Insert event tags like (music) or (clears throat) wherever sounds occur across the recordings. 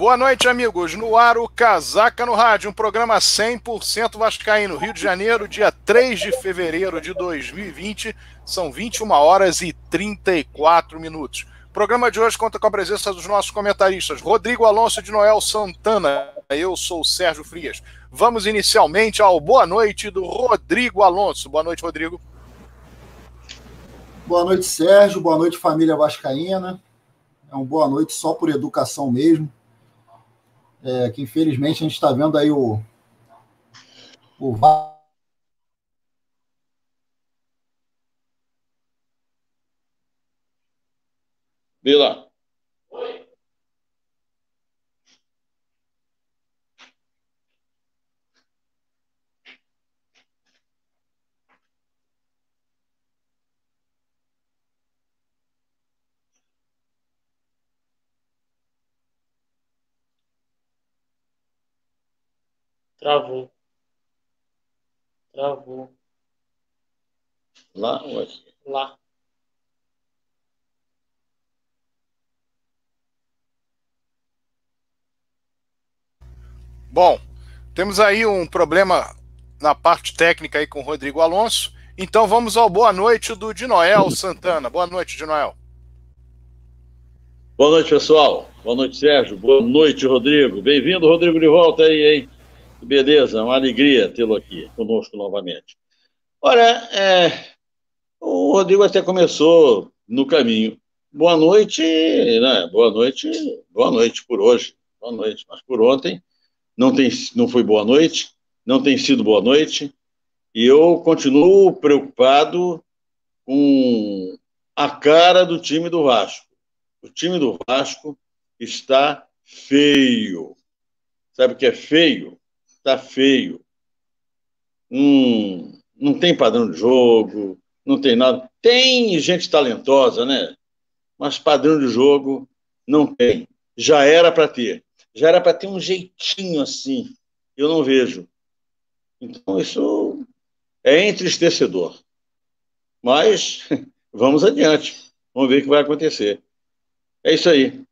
Boa noite, amigos. No ar, o Casaca no Rádio, um programa 100% vascaíno. Rio de Janeiro, dia 3 de fevereiro de 2020. São 21 horas e 34 minutos. O programa de hoje conta com a presença dos nossos comentaristas Rodrigo Alonso de Noel Santana. Eu sou o Sérgio Frias. Vamos inicialmente ao boa noite do Rodrigo Alonso. Boa noite, Rodrigo. Boa noite, Sérgio. Boa noite, família vascaína. É uma boa noite só por educação mesmo é, que infelizmente a gente está vendo aí o, o Vila. Travou. Travou. Lá ou aqui? Lá. Bom, temos aí um problema na parte técnica aí com o Rodrigo Alonso. Então vamos ao boa noite do Dinoel Santana. Boa noite, Dinoel. Boa noite, pessoal. Boa noite, Sérgio. Boa noite, Rodrigo. Bem-vindo, Rodrigo, de volta aí, hein? Beleza, uma alegria tê-lo aqui conosco novamente. Olha, é, o Rodrigo até começou no caminho. Boa noite, né? Boa noite, boa noite por hoje, boa noite. Mas por ontem não tem, não foi boa noite, não tem sido boa noite. E eu continuo preocupado com a cara do time do Vasco. O time do Vasco está feio. Sabe o que é feio? Tá feio. Hum, não tem padrão de jogo, não tem nada. Tem gente talentosa, né? Mas padrão de jogo não tem. Já era para ter. Já era para ter um jeitinho assim. Eu não vejo. Então, isso é entristecedor. Mas (laughs) vamos adiante. Vamos ver o que vai acontecer. É isso aí.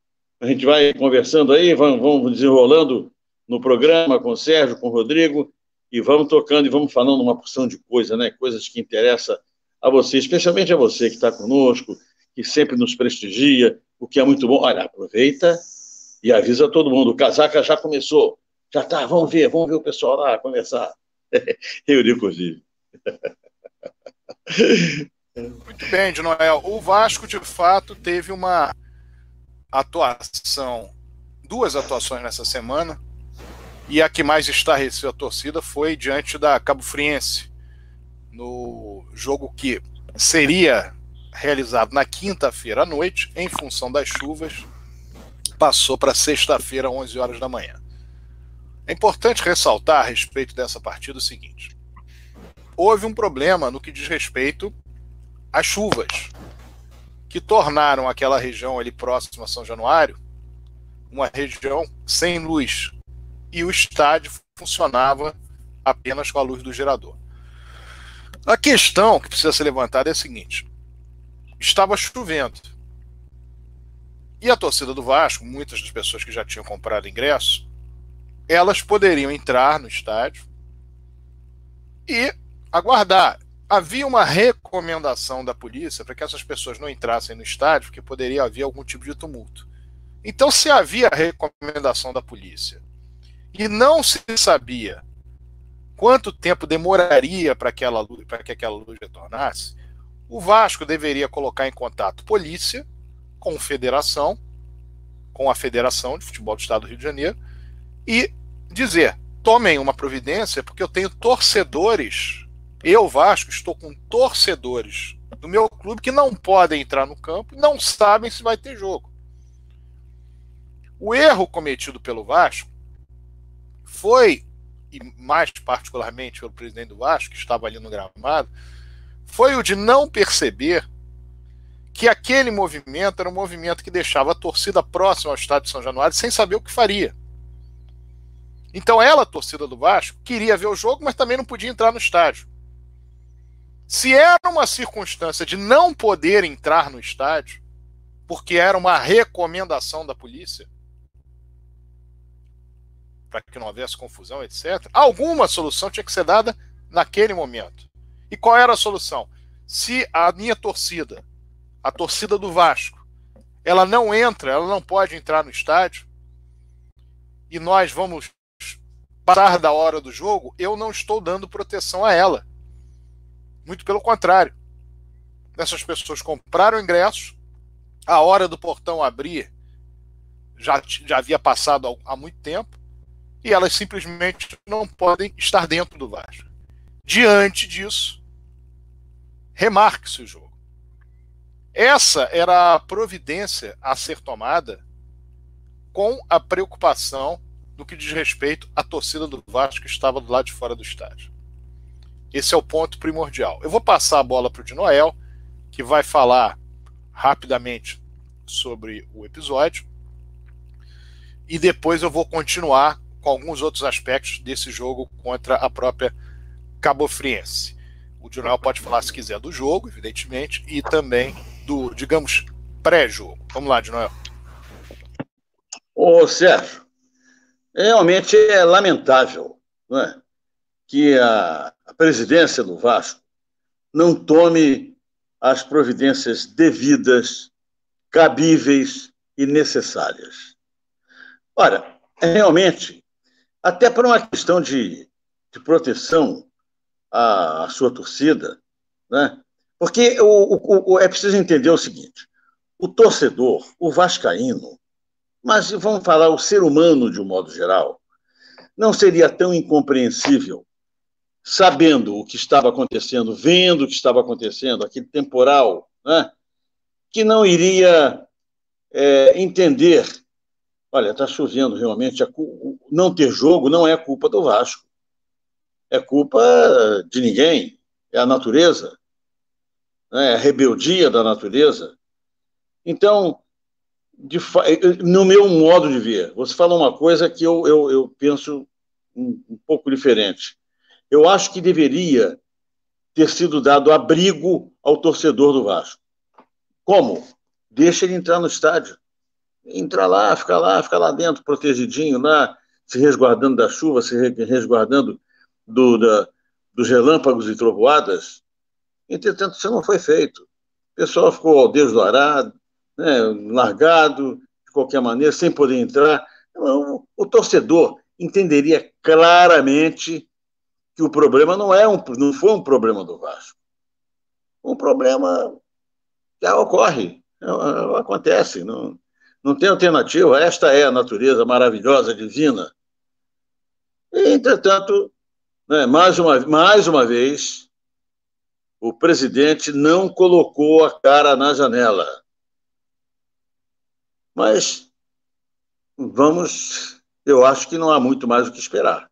A gente vai conversando aí, vamos, vamos desenrolando no programa com o Sérgio, com o Rodrigo, e vamos tocando e vamos falando uma porção de coisa, né? Coisas que interessam a você, especialmente a você que está conosco, que sempre nos prestigia, o que é muito bom. Olha, aproveita e avisa todo mundo. O casaca já começou. Já tá, vamos ver, vamos ver o pessoal lá conversar. (laughs) Eurico Gil. (laughs) Muito bem, de Noel. O Vasco, de fato, teve uma atuação, duas atuações nessa semana, e a que mais estarreceu a torcida foi diante da Cabo Friense, no jogo que seria realizado na quinta-feira à noite, em função das chuvas, passou para sexta-feira, 11 horas da manhã. É importante ressaltar a respeito dessa partida o seguinte: houve um problema no que diz respeito às chuvas, que tornaram aquela região ali próxima a São Januário uma região sem luz, e o estádio funcionava apenas com a luz do gerador. A questão que precisa ser levantada é a seguinte: estava chovendo. E a torcida do Vasco, muitas das pessoas que já tinham comprado ingresso, elas poderiam entrar no estádio e aguardar. Havia uma recomendação da polícia para que essas pessoas não entrassem no estádio, porque poderia haver algum tipo de tumulto. Então, se havia recomendação da polícia e não se sabia quanto tempo demoraria para aquela para que aquela luz retornasse, o Vasco deveria colocar em contato polícia com federação, com a Federação de Futebol do Estado do Rio de Janeiro e dizer: tomem uma providência porque eu tenho torcedores. Eu, Vasco, estou com torcedores do meu clube que não podem entrar no campo não sabem se vai ter jogo. O erro cometido pelo Vasco foi, e mais particularmente pelo presidente do Vasco, que estava ali no gramado, foi o de não perceber que aquele movimento era um movimento que deixava a torcida próxima ao estádio de São Januário sem saber o que faria. Então ela, a torcida do Vasco, queria ver o jogo, mas também não podia entrar no estádio. Se era uma circunstância de não poder entrar no estádio, porque era uma recomendação da polícia, para que não houvesse confusão, etc. Alguma solução tinha que ser dada naquele momento. E qual era a solução? Se a minha torcida, a torcida do Vasco, ela não entra, ela não pode entrar no estádio, e nós vamos passar da hora do jogo, eu não estou dando proteção a ela. Muito pelo contrário. Essas pessoas compraram ingressos, a hora do portão abrir já, já havia passado há muito tempo, e elas simplesmente não podem estar dentro do Vasco. Diante disso, remarque-se o jogo. Essa era a providência a ser tomada com a preocupação no que diz respeito à torcida do Vasco que estava do lado de fora do estádio. Esse é o ponto primordial. Eu vou passar a bola para o de Noel, que vai falar rapidamente sobre o episódio, e depois eu vou continuar com alguns outros aspectos desse jogo contra a própria Cabo Friense. O Dionel pode falar se quiser do jogo, evidentemente, e também do, digamos, pré-jogo. Vamos lá, Dionel. Ô, Sérgio, realmente é lamentável não é? que a, a presidência do Vasco não tome as providências devidas, cabíveis e necessárias. Ora, realmente, até por uma questão de, de proteção à, à, sua torcida, né? porque o, o, o, é preciso entender o seguinte: o torcedor, o vascaíno, mas vamos falar o ser humano de um modo geral, não seria tão incompreensível, sabendo o que estava acontecendo, vendo o que estava acontecendo, aquele temporal, né? que não iria é, entender Olha, está chovendo realmente. Não ter jogo não é culpa do Vasco. É culpa de ninguém. É a natureza. Né? É a rebeldia da natureza. Então, de, no meu modo de ver, você fala uma coisa que eu, eu, eu penso um, um pouco diferente. Eu acho que deveria ter sido dado abrigo ao torcedor do Vasco. Como? Deixa ele entrar no estádio entrar lá, ficar lá, ficar lá dentro, protegidinho, lá, se resguardando da chuva, se resguardando do, da, dos relâmpagos e trovoadas. Entretanto, isso não foi feito. O pessoal ficou ao Deus do arado, né, largado, de qualquer maneira, sem poder entrar. O, o torcedor entenderia claramente que o problema não, é um, não foi um problema do Vasco. Um problema já ocorre, acontece. Não, não tem alternativa. Esta é a natureza maravilhosa, divina. E, entretanto, né, mais, uma, mais uma vez, o presidente não colocou a cara na janela. Mas vamos, eu acho que não há muito mais o que esperar.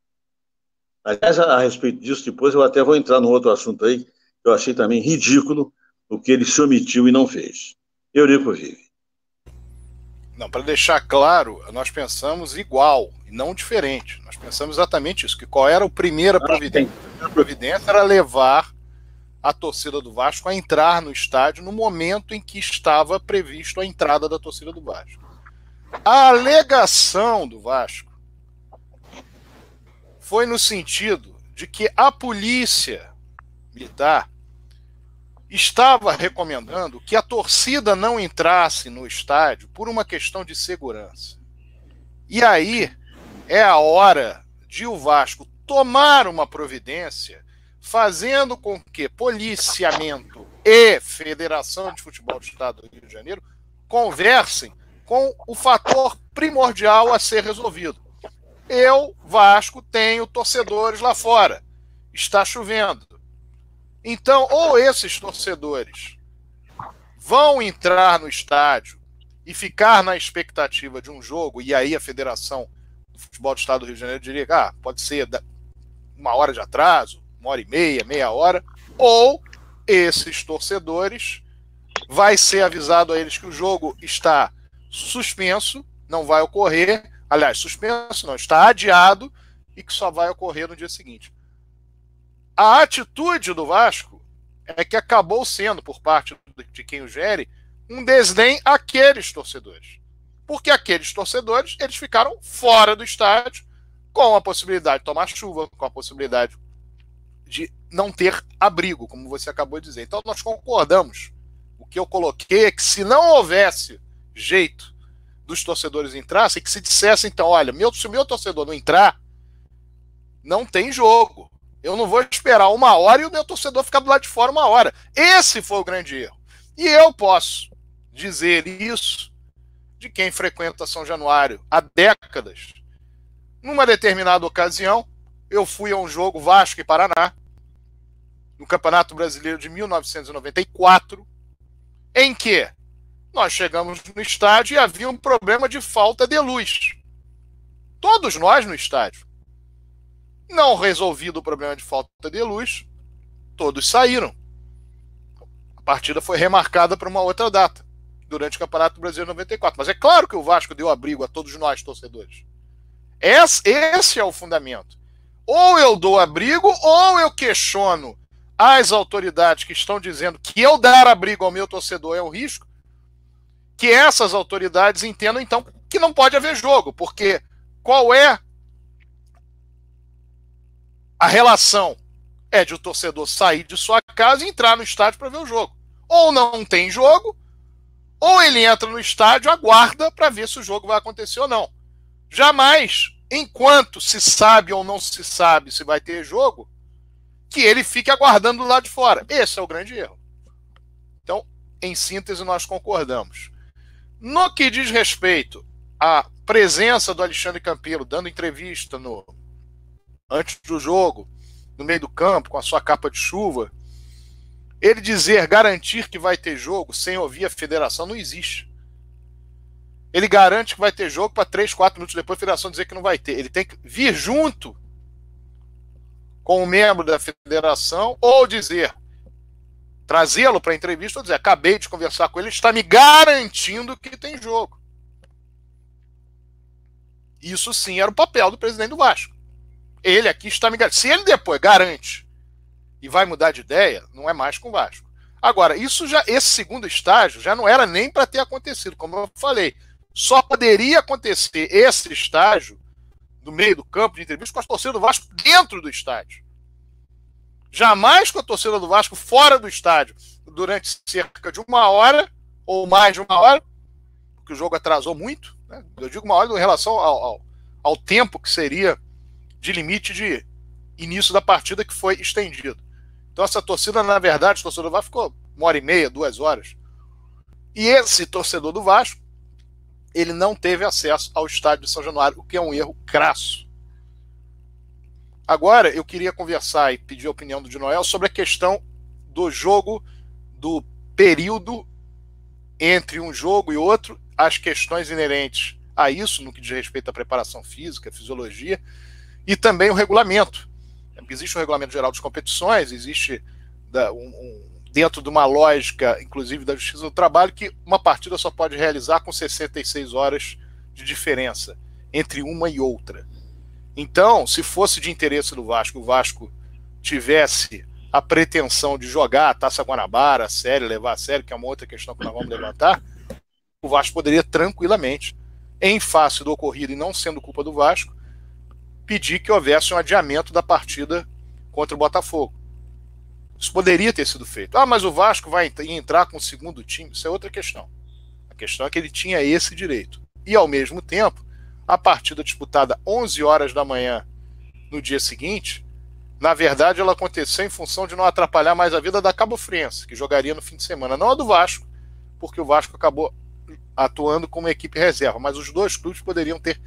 Aliás, a, a respeito disso, depois eu até vou entrar no outro assunto aí, que eu achei também ridículo o que ele se omitiu e não fez. Eurico Vive. Não, para deixar claro, nós pensamos igual e não diferente. Nós pensamos exatamente isso, que qual era a primeira providência? A primeira providência era levar a torcida do Vasco a entrar no estádio no momento em que estava previsto a entrada da torcida do Vasco. A alegação do Vasco foi no sentido de que a polícia militar estava recomendando que a torcida não entrasse no estádio por uma questão de segurança. E aí é a hora de o Vasco tomar uma providência, fazendo com que policiamento e Federação de Futebol do Estado do Rio de Janeiro conversem com o fator primordial a ser resolvido. Eu, Vasco, tenho torcedores lá fora. Está chovendo então, ou esses torcedores vão entrar no estádio e ficar na expectativa de um jogo, e aí a Federação do Futebol do Estado do Rio de Janeiro diria: ah, pode ser uma hora de atraso, uma hora e meia, meia hora, ou esses torcedores vai ser avisado a eles que o jogo está suspenso, não vai ocorrer, aliás, suspenso não, está adiado e que só vai ocorrer no dia seguinte. A atitude do Vasco é que acabou sendo, por parte de quem o gere, um desdém àqueles torcedores. Porque aqueles torcedores eles ficaram fora do estádio com a possibilidade de tomar chuva, com a possibilidade de não ter abrigo, como você acabou de dizer. Então nós concordamos. O que eu coloquei é que se não houvesse jeito dos torcedores entrassem, que se dissesse então, olha, meu, se o meu torcedor não entrar, não tem jogo. Eu não vou esperar uma hora e o meu torcedor ficar do lado de fora uma hora. Esse foi o grande erro. E eu posso dizer isso de quem frequenta São Januário há décadas. Numa determinada ocasião, eu fui a um jogo Vasco e Paraná, no Campeonato Brasileiro de 1994, em que nós chegamos no estádio e havia um problema de falta de luz. Todos nós no estádio. Não resolvido o problema de falta de luz, todos saíram. A partida foi remarcada para uma outra data, durante o Campeonato Brasileiro 94. Mas é claro que o Vasco deu abrigo a todos nós, torcedores. Esse, é o fundamento. Ou eu dou abrigo, ou eu questiono as autoridades que estão dizendo que eu dar abrigo ao meu torcedor é um risco, que essas autoridades entendam, então, que não pode haver jogo, porque qual é a relação é de o torcedor sair de sua casa e entrar no estádio para ver o jogo. Ou não tem jogo, ou ele entra no estádio, aguarda para ver se o jogo vai acontecer ou não. Jamais, enquanto se sabe ou não se sabe se vai ter jogo, que ele fique aguardando do lado de fora. Esse é o grande erro. Então, em síntese, nós concordamos. No que diz respeito à presença do Alexandre Campelo dando entrevista no antes do jogo, no meio do campo, com a sua capa de chuva, ele dizer, garantir que vai ter jogo sem ouvir a federação não existe. Ele garante que vai ter jogo para 3, 4 minutos depois a federação dizer que não vai ter. Ele tem que vir junto com o membro da federação ou dizer, trazê-lo para a entrevista ou dizer, acabei de conversar com ele, está me garantindo que tem jogo. Isso sim era o papel do presidente do Vasco. Ele aqui está me garantindo. Se ele depois garante e vai mudar de ideia, não é mais com o Vasco. Agora, isso já, esse segundo estágio já não era nem para ter acontecido, como eu falei. Só poderia acontecer esse estágio do meio do campo de entrevista com a torcida do Vasco dentro do estádio. Jamais com a torcida do Vasco fora do estádio durante cerca de uma hora ou mais de uma hora, porque o jogo atrasou muito. Né? Eu digo uma hora em relação ao, ao, ao tempo que seria de limite de início da partida que foi estendido. Então essa torcida, na verdade, o torcedor do Vasco ficou uma hora e meia, duas horas. E esse torcedor do Vasco, ele não teve acesso ao estádio de São Januário, o que é um erro crasso. Agora, eu queria conversar e pedir a opinião do Dinoel sobre a questão do jogo, do período entre um jogo e outro, as questões inerentes a isso, no que diz respeito à preparação física, fisiologia, e também o regulamento. Existe o regulamento geral de competições, existe da, um, um, dentro de uma lógica, inclusive da Justiça do Trabalho, que uma partida só pode realizar com 66 horas de diferença entre uma e outra. Então, se fosse de interesse do Vasco, o Vasco tivesse a pretensão de jogar a Taça Guanabara, a série, levar a série, que é uma outra questão que nós vamos levantar, o Vasco poderia tranquilamente, em face do ocorrido e não sendo culpa do Vasco, pedir que houvesse um adiamento da partida contra o Botafogo. Isso poderia ter sido feito. Ah, mas o Vasco vai entrar com o segundo time. Isso é outra questão. A questão é que ele tinha esse direito. E, ao mesmo tempo, a partida disputada 11 horas da manhã no dia seguinte, na verdade ela aconteceu em função de não atrapalhar mais a vida da Cabo Friense, que jogaria no fim de semana, não a do Vasco, porque o Vasco acabou atuando como equipe reserva, mas os dois clubes poderiam ter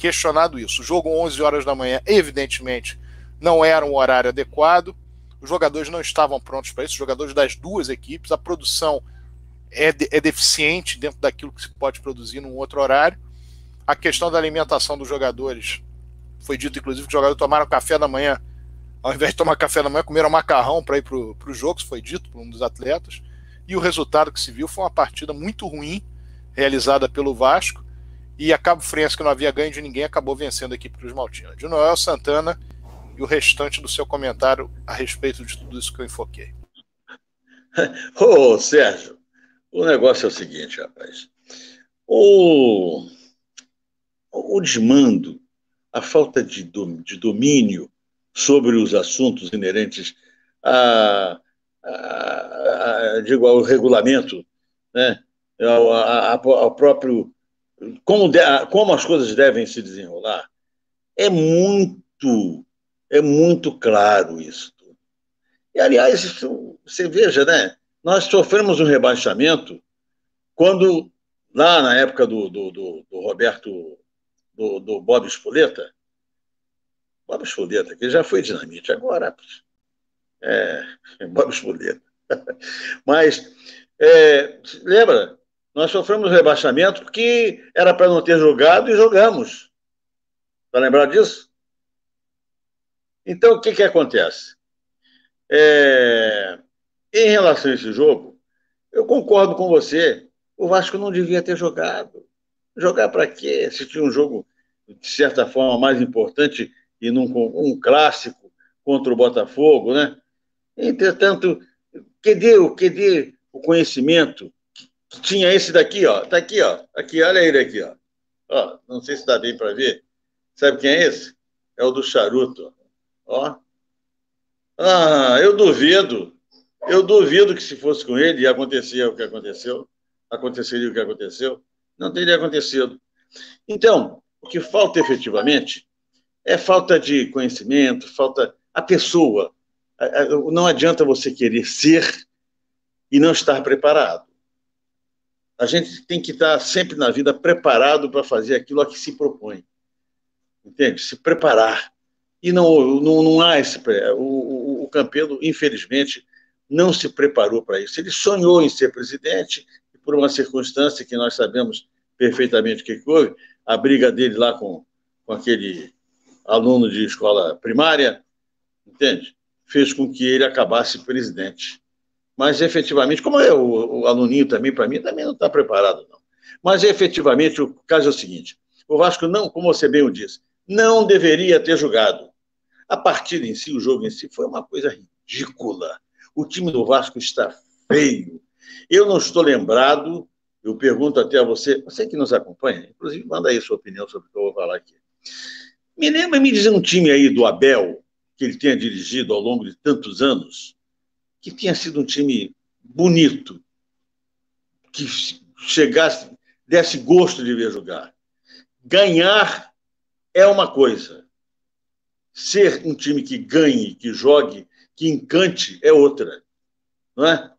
questionado isso. O jogo 11 horas da manhã, evidentemente, não era um horário adequado. Os jogadores não estavam prontos para isso, os jogadores das duas equipes, a produção é, de, é deficiente dentro daquilo que se pode produzir num outro horário. A questão da alimentação dos jogadores. Foi dito, inclusive, que os jogadores tomaram café da manhã. Ao invés de tomar café da manhã, comeram macarrão para ir para o jogo, foi dito por um dos atletas. E o resultado que se viu foi uma partida muito ruim, realizada pelo Vasco. E a Cabo Friense, que não havia ganho de ninguém, acabou vencendo a equipe dos Maltinos. De Noel Santana e o restante do seu comentário a respeito de tudo isso que eu enfoquei. (laughs) Ô, Sérgio, o negócio é o seguinte, rapaz. O o desmando, a falta de, de domínio sobre os assuntos inerentes a, a, a, digo, ao regulamento, né? ao, ao próprio como, de, como as coisas devem se desenrolar, é muito, é muito claro isso. E, aliás, isso, você veja, né? Nós sofremos um rebaixamento quando, lá na época do, do, do, do Roberto, do, do Bob Espoleta, Bob Espoleta, que já foi dinamite, agora é, (laughs) Bob Espoleta. (laughs) Mas, é, lembra, nós sofremos rebaixamento porque era para não ter jogado e jogamos. Para lembrar disso? Então, o que, que acontece? É, em relação a esse jogo, eu concordo com você. O Vasco não devia ter jogado. Jogar para quê? Se tinha um jogo, de certa forma, mais importante e num um clássico contra o Botafogo, né? Entretanto, cadê, cadê o conhecimento tinha esse daqui, ó. Tá aqui, ó. Aqui, olha ele aqui, ó. ó não sei se dá bem para ver. Sabe quem é esse? É o do charuto. Ó. Ah, eu duvido. Eu duvido que se fosse com ele ia acontecer o que aconteceu. Aconteceria o que aconteceu. Não teria acontecido. Então, o que falta efetivamente é falta de conhecimento, falta a pessoa. Não adianta você querer ser e não estar preparado a gente tem que estar sempre na vida preparado para fazer aquilo a que se propõe. Entende? Se preparar. E não, não, não há esse. O, o, o Campelo, infelizmente, não se preparou para isso. Ele sonhou em ser presidente, e por uma circunstância que nós sabemos perfeitamente o que houve, a briga dele lá com, com aquele aluno de escola primária, entende? Fez com que ele acabasse presidente. Mas, efetivamente, como é o, o aluninho também, para mim, também não está preparado, não. Mas, efetivamente, o caso é o seguinte: o Vasco não, como você bem o disse, não deveria ter jogado. A partida em si, o jogo em si, foi uma coisa ridícula. O time do Vasco está feio. Eu não estou lembrado, eu pergunto até a você, você que nos acompanha, inclusive, manda aí sua opinião sobre o que eu vou falar aqui. Me lembra, me dizer um time aí do Abel, que ele tenha dirigido ao longo de tantos anos, que tinha sido um time bonito, que chegasse, desse gosto de ver jogar. Ganhar é uma coisa. Ser um time que ganhe, que jogue, que encante é outra. Não é?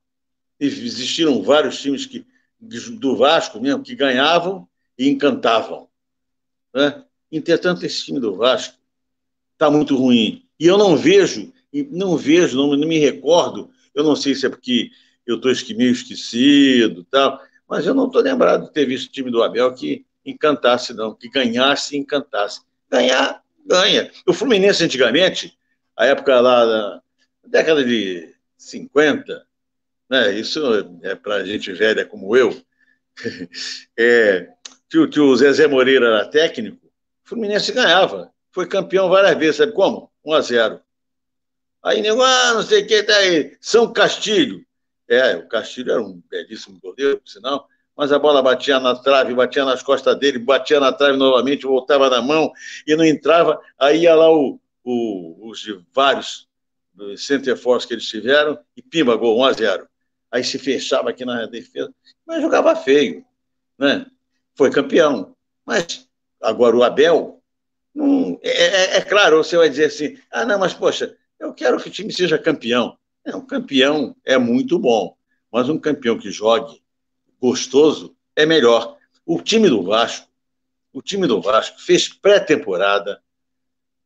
Existiram vários times que, do Vasco mesmo que ganhavam e encantavam. Não é? Entretanto, esse time do Vasco está muito ruim. E eu não vejo não vejo, não, não me recordo. Eu não sei se é porque eu estou meio esquecido, tal, mas eu não estou lembrado de ter visto o time do Abel que encantasse, não, que ganhasse e encantasse. Ganhar, ganha. O Fluminense, antigamente, a época lá da década de 50, né, isso é para gente velha como eu, (laughs) é, tio, tio Zezé Moreira era técnico, o Fluminense ganhava. Foi campeão várias vezes, sabe como? 1 a 0 Aí nego, ah, não sei o que, tá aí. São Castilho. É, o Castilho era um belíssimo goleiro, por sinal, mas a bola batia na trave, batia nas costas dele, batia na trave novamente, voltava na mão e não entrava. Aí ia lá o, o, os de vários center force que eles tiveram e pimba, gol, 1 a 0 Aí se fechava aqui na defesa, mas jogava feio, né? Foi campeão. Mas agora o Abel, não, é, é, é claro, você vai dizer assim, ah, não, mas poxa, eu quero que o time seja campeão. É, um campeão é muito bom, mas um campeão que jogue gostoso é melhor. O time do Vasco, o time do Vasco fez pré-temporada,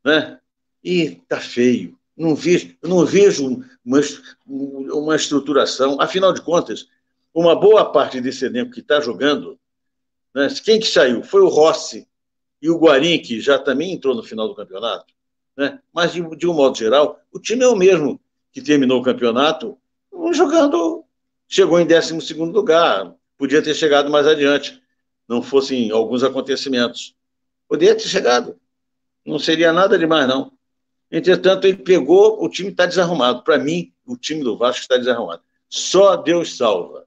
né? E tá feio. Não vejo, não vejo uma, uma estruturação. Afinal de contas, uma boa parte desse elenco que está jogando, né? quem que saiu? Foi o Rossi e o Guarim, que já também entrou no final do campeonato. Né? Mas, de, de um modo geral, o time é o mesmo que terminou o campeonato jogando, chegou em 12 lugar, podia ter chegado mais adiante, não fossem alguns acontecimentos. Poderia ter chegado, não seria nada demais, não. Entretanto, ele pegou, o time está desarrumado. Para mim, o time do Vasco está desarrumado. Só Deus salva.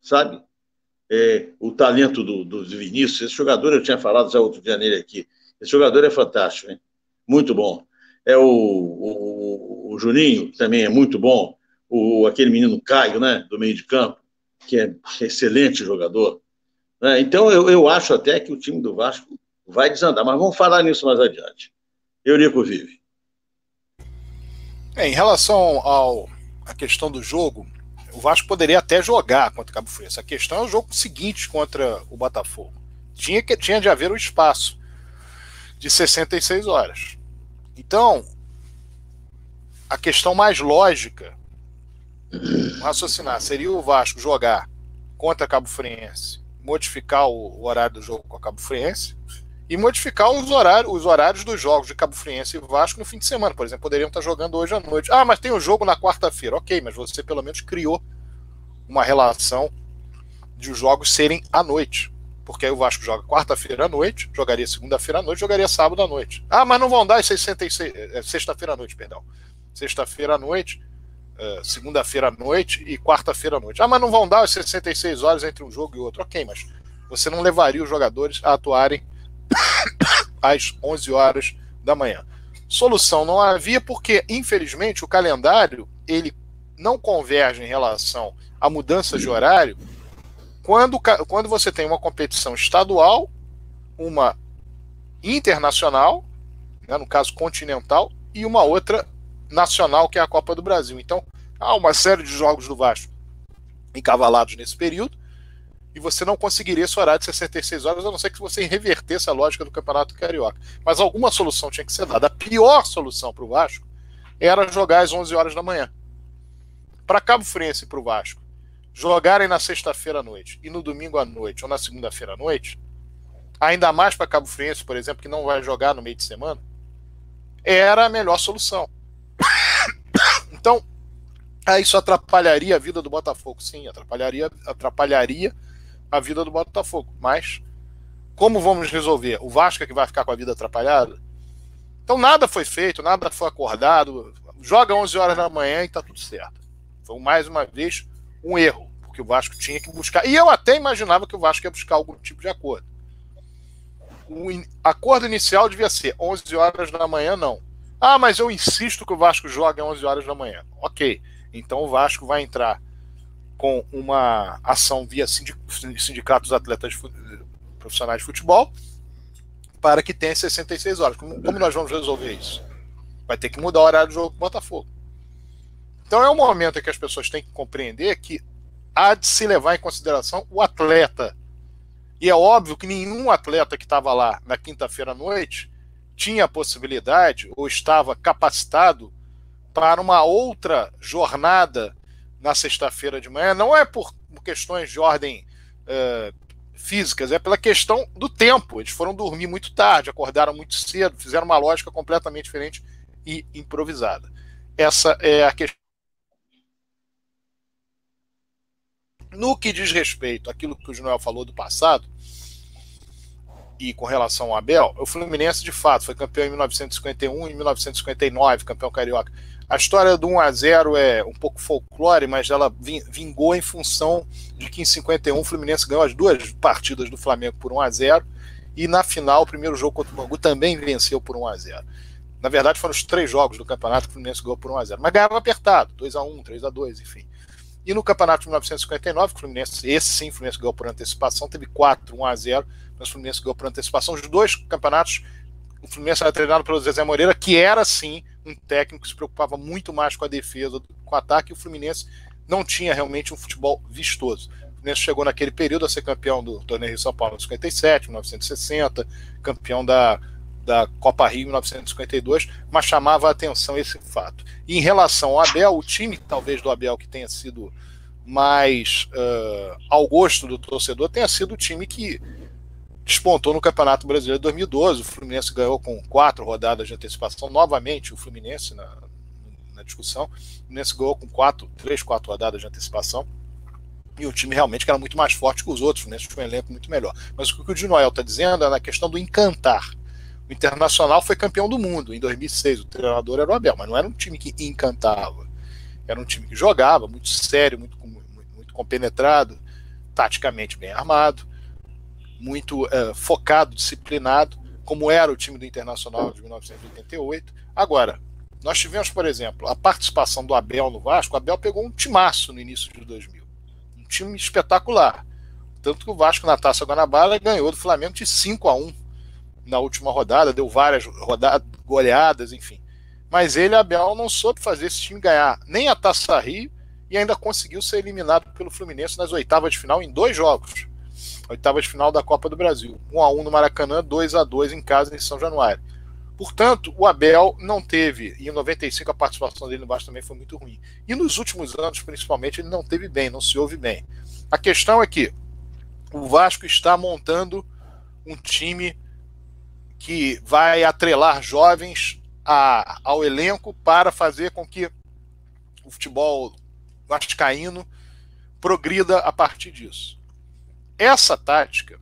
Sabe? É, o talento do, do Vinícius, esse jogador eu tinha falado já outro dia nele aqui, Esse jogador é fantástico, hein? Muito bom. É o, o, o Juninho, que também é muito bom. O, aquele menino Caio, né? Do meio de campo, que é excelente jogador. Né? Então, eu, eu acho até que o time do Vasco vai desandar. Mas vamos falar nisso mais adiante. Eurico Vive. Em relação ao a questão do jogo, o Vasco poderia até jogar contra o Cabo Frio. A questão é o jogo seguinte contra o Botafogo. Tinha, que, tinha de haver o um espaço de 66 horas. Então, a questão mais lógica, raciocinar, seria o Vasco jogar contra Cabo Friense, modificar o, horário do jogo com a Cabo Friense, e modificar os horários, os horários dos jogos de Cabo Friense e Vasco no fim de semana. Por exemplo, poderiam estar jogando hoje à noite. Ah, mas tem um jogo na quarta-feira. Ok, mas você pelo menos criou uma relação de os jogos serem à noite. Porque aí o Vasco joga quarta-feira à noite, jogaria segunda-feira à noite, jogaria sábado à noite. Ah, mas não vão dar 66. É, sexta-feira à noite, perdão. Sexta-feira à noite, uh, segunda-feira à noite e quarta-feira à noite. Ah, mas não vão dar as 66 horas entre um jogo e outro. Ok, mas você não levaria os jogadores a atuarem (coughs) às 11 horas da manhã. Solução não havia porque, infelizmente, o calendário ele não converge em relação à mudança de horário quando, quando você tem uma competição estadual, uma internacional, né, no caso continental, e uma outra nacional, que é a Copa do Brasil. Então, há uma série de jogos do Vasco encavalados nesse período, e você não conseguiria esse horário de 66 horas, a não ser que você revertesse a lógica do Campeonato Carioca. Mas alguma solução tinha que ser dada. A pior solução para o Vasco era jogar às 11 horas da manhã. Para Cabo Friense e para o Vasco jogarem na sexta-feira à noite e no domingo à noite ou na segunda-feira à noite, ainda mais para Cabo Friense, por exemplo, que não vai jogar no meio de semana, era a melhor solução. (coughs) Então, isso atrapalharia a vida do Botafogo, sim, atrapalharia, atrapalharia a vida do Botafogo. Mas como vamos resolver? O Vasco é que vai ficar com a vida atrapalhada? Então nada foi feito, nada foi acordado. Joga 11 horas da manhã e está tudo certo. Foi mais uma vez um erro, porque o Vasco tinha que buscar. E eu até imaginava que o Vasco ia buscar algum tipo de acordo. O in... acordo inicial devia ser 11 horas da manhã, não. Ah, mas eu insisto que o Vasco jogue 11 horas da manhã. Ok. Então o Vasco vai entrar com uma ação via sindicato dos atletas profissionais de futebol para que tenha 66 horas. Como, como, nós vamos resolver isso? Vai ter que mudar o horário do jogo com o Botafogo. Então é um momento em que as pessoas têm que compreender que há de se levar em consideração o atleta. E é óbvio que nenhum atleta que estava lá na quinta-feira à noite tinha a possibilidade ou estava capacitado para uma outra jornada na sexta-feira de manhã, não é por questões de ordem uh, físicas, é pela questão do tempo. Eles foram dormir muito tarde, acordaram muito cedo, fizeram uma lógica completamente diferente e improvisada. Essa é a questão. No que diz respeito àquilo que o Joel falou do passado, e com relação ao Abel, o Fluminense de fato foi campeão em 1951 e 1959, campeão carioca. A história do 1 a 0 é um pouco folclore, mas ela vingou em função de que em 51 o Fluminense ganhou as duas partidas do Flamengo por 1 a 0 e na final, o primeiro jogo contra o Bangu também venceu por 1 a 0 Na verdade, foram os três jogos do campeonato que o Fluminense ganhou por 1 a 0 mas ganhava apertado, 2 a 1 3 a 2 enfim. E no campeonato de 1959, o Fluminense, esse sim, o Fluminense ganhou por antecipação, teve 4, 1 a 0 mas o Fluminense ganhou por antecipação. Os dois campeonatos, o Fluminense era treinado pelo Zezé Moreira, que era sim um técnico que se preocupava muito mais com a defesa do com o ataque, e o Fluminense não tinha realmente um futebol vistoso. O Fluminense chegou naquele período a ser campeão do Torneio Rio São Paulo em 57, 1960, campeão da, da Copa Rio em 1952, mas chamava a atenção esse fato. E em relação ao Abel, o time talvez do Abel que tenha sido mais uh, ao gosto do torcedor tenha sido o time que despontou no Campeonato Brasileiro de 2012. O Fluminense ganhou com quatro rodadas de antecipação. Novamente, o Fluminense na, na discussão. O Fluminense ganhou com quatro, três, quatro rodadas de antecipação. E o time realmente era muito mais forte que os outros. O Fluminense tinha um elenco muito melhor. Mas o que o Dinoel está dizendo é na questão do encantar. Internacional foi campeão do mundo em 2006. O treinador era o Abel, mas não era um time que encantava. Era um time que jogava muito sério, muito, muito, muito compenetrado, taticamente bem armado muito uh, focado, disciplinado, como era o time do Internacional de 1988. Agora, nós tivemos, por exemplo, a participação do Abel no Vasco. O Abel pegou um timaço no início de 2000. Um time espetacular. Tanto que o Vasco na Taça Guanabara ganhou do Flamengo de 5 a 1 na última rodada, deu várias rodadas, goleadas, enfim. Mas ele, Abel, não soube fazer esse time ganhar nem a Taça Rio e ainda conseguiu ser eliminado pelo Fluminense nas oitavas de final em dois jogos. Oitavas de final da Copa do Brasil. 1 a 1 no Maracanã, 2 a 2 em casa em São Januário. Portanto, o Abel não teve, e em 95 a participação dele no Vasco também foi muito ruim. E nos últimos anos, principalmente, ele não teve bem, não se ouve bem. A questão é que o Vasco está montando um time que vai atrelar jovens a, ao elenco para fazer com que o futebol vascaíno progrida a partir disso. Essa tática,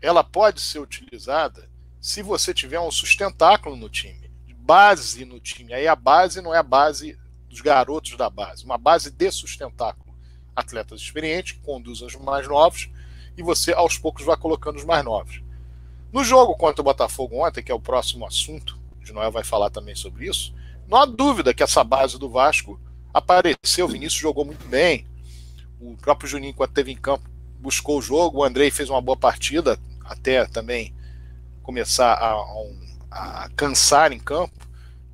ela pode ser utilizada se você tiver um sustentáculo no time, base no time. Aí a base não é a base dos garotos da base, uma base de sustentáculo. Atletas experientes conduzem os mais novos e você aos poucos vai colocando os mais novos. No jogo contra o Botafogo ontem, que é o próximo assunto, de Noel vai falar também sobre isso, não há dúvida que essa base do Vasco apareceu. O Vinícius jogou muito bem. O próprio Juninho, quando esteve em campo, buscou o jogo. O Andrei fez uma boa partida, até também começar a, a, a cansar em campo.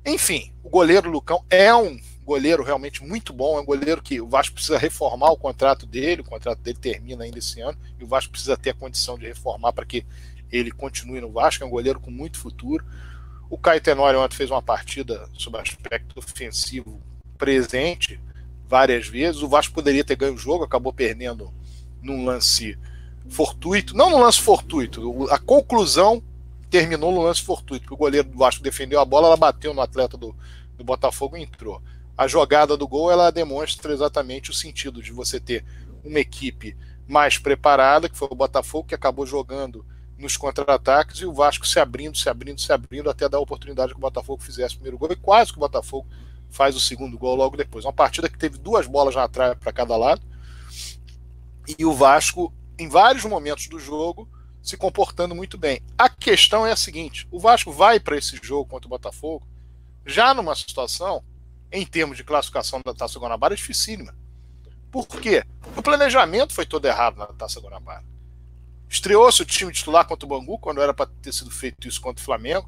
Enfim, o goleiro Lucão é um goleiro realmente muito bom, é um goleiro que o Vasco precisa reformar o contrato dele, o contrato dele termina ainda esse ano, e o Vasco precisa ter a condição de reformar para que ele continue no Vasco, é um goleiro com muito futuro. O Caio Tenório ontem fez uma partida sob aspecto ofensivo presente várias vezes. O Vasco poderia ter ganho o jogo, acabou perdendo num lance fortuito. Não no lance fortuito, a conclusão terminou no lance fortuito, porque o goleiro do Vasco defendeu a bola, ela bateu no atleta do, do Botafogo e entrou. A jogada do gol ela demonstra exatamente o sentido de você ter uma equipe mais preparada, que foi o Botafogo, que acabou jogando nos contra-ataques e o Vasco se abrindo, se abrindo, se abrindo até dar a oportunidade que o Botafogo fizesse o primeiro gol e quase que o Botafogo faz o segundo gol logo depois. Uma partida que teve duas bolas na trave para cada lado e o Vasco, em vários momentos do jogo, se comportando muito bem. A questão é a seguinte: o Vasco vai para esse jogo contra o Botafogo já numa situação, em termos de classificação da Taça Guanabara, dificílima. Por quê? O planejamento foi todo errado na Taça Guanabara. Estreou-se o time titular contra o Bangu, quando era para ter sido feito isso contra o Flamengo.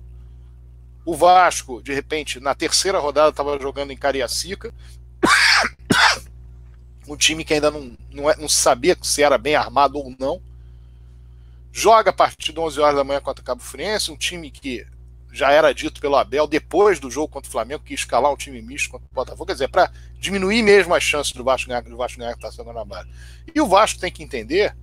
O Vasco, de repente, na terceira rodada, estava jogando em Cariacica. um time que ainda não, não, é, não, sabia se era bem armado ou não. Joga a partir de 11 horas da manhã contra o Cabo Friense, um time que já era dito pelo Abel depois do jogo contra o Flamengo que ia escalar um time misto contra o Botafogo, quer dizer, para diminuir mesmo as chances do Vasco ganhar, do Vasco ganhar a Taça Guanabara. E o Vasco tem que entender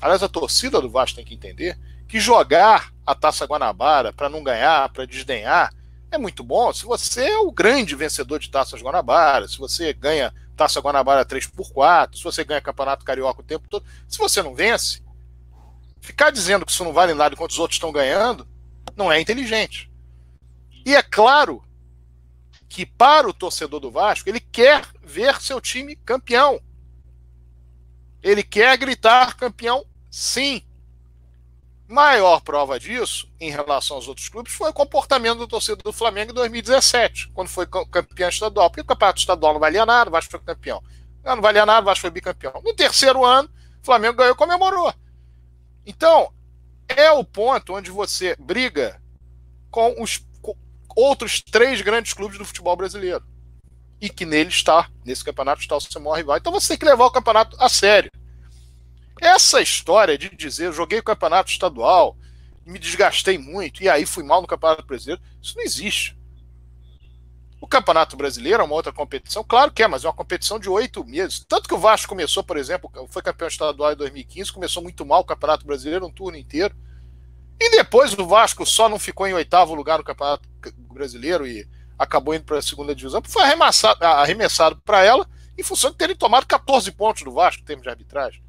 aliás, a torcida do Vasco tem que entender que jogar a Taça Guanabara para não ganhar, para desdenhar, é muito bom. Se você é o grande vencedor de Taças Guanabara, se você ganha Taça Guanabara 3x4, se você ganha Campeonato Carioca o tempo todo, se você não vence, ficar dizendo que isso não vale nada enquanto os outros estão ganhando, não é inteligente. E é claro que para o torcedor do Vasco, ele quer ver seu time campeão. Ele quer gritar campeão, sim. Maior prova disso, em relação aos outros clubes, foi o comportamento do torcedor do Flamengo em 2017, quando foi campeão estadual. Porque o campeonato estadual não valia nada, o Vasco foi campeão. Não, valia nada, o Vasco foi bicampeão. No terceiro ano, o Flamengo ganhou e comemorou. Então, é o ponto onde você briga com os outros três grandes clubes do futebol brasileiro e que nele está, nesse campeonato está o seu maior rival. Então você tem que levar o campeonato a sério. Essa história de dizer, joguei o campeonato estadual, me desgastei muito e aí fui mal no campeonato brasileiro, isso não existe. O campeonato brasileiro é uma outra competição, claro que é, mas é uma competição de oito meses. Tanto que o Vasco começou, por exemplo, foi campeão estadual em 2015, começou muito mal o campeonato brasileiro, um turno inteiro. E depois o Vasco só não ficou em oitavo lugar no campeonato brasileiro e acabou indo para a segunda divisão, foi arremessado, para ela em função de terem tomado 14 pontos do Vasco em termos de arbitragem.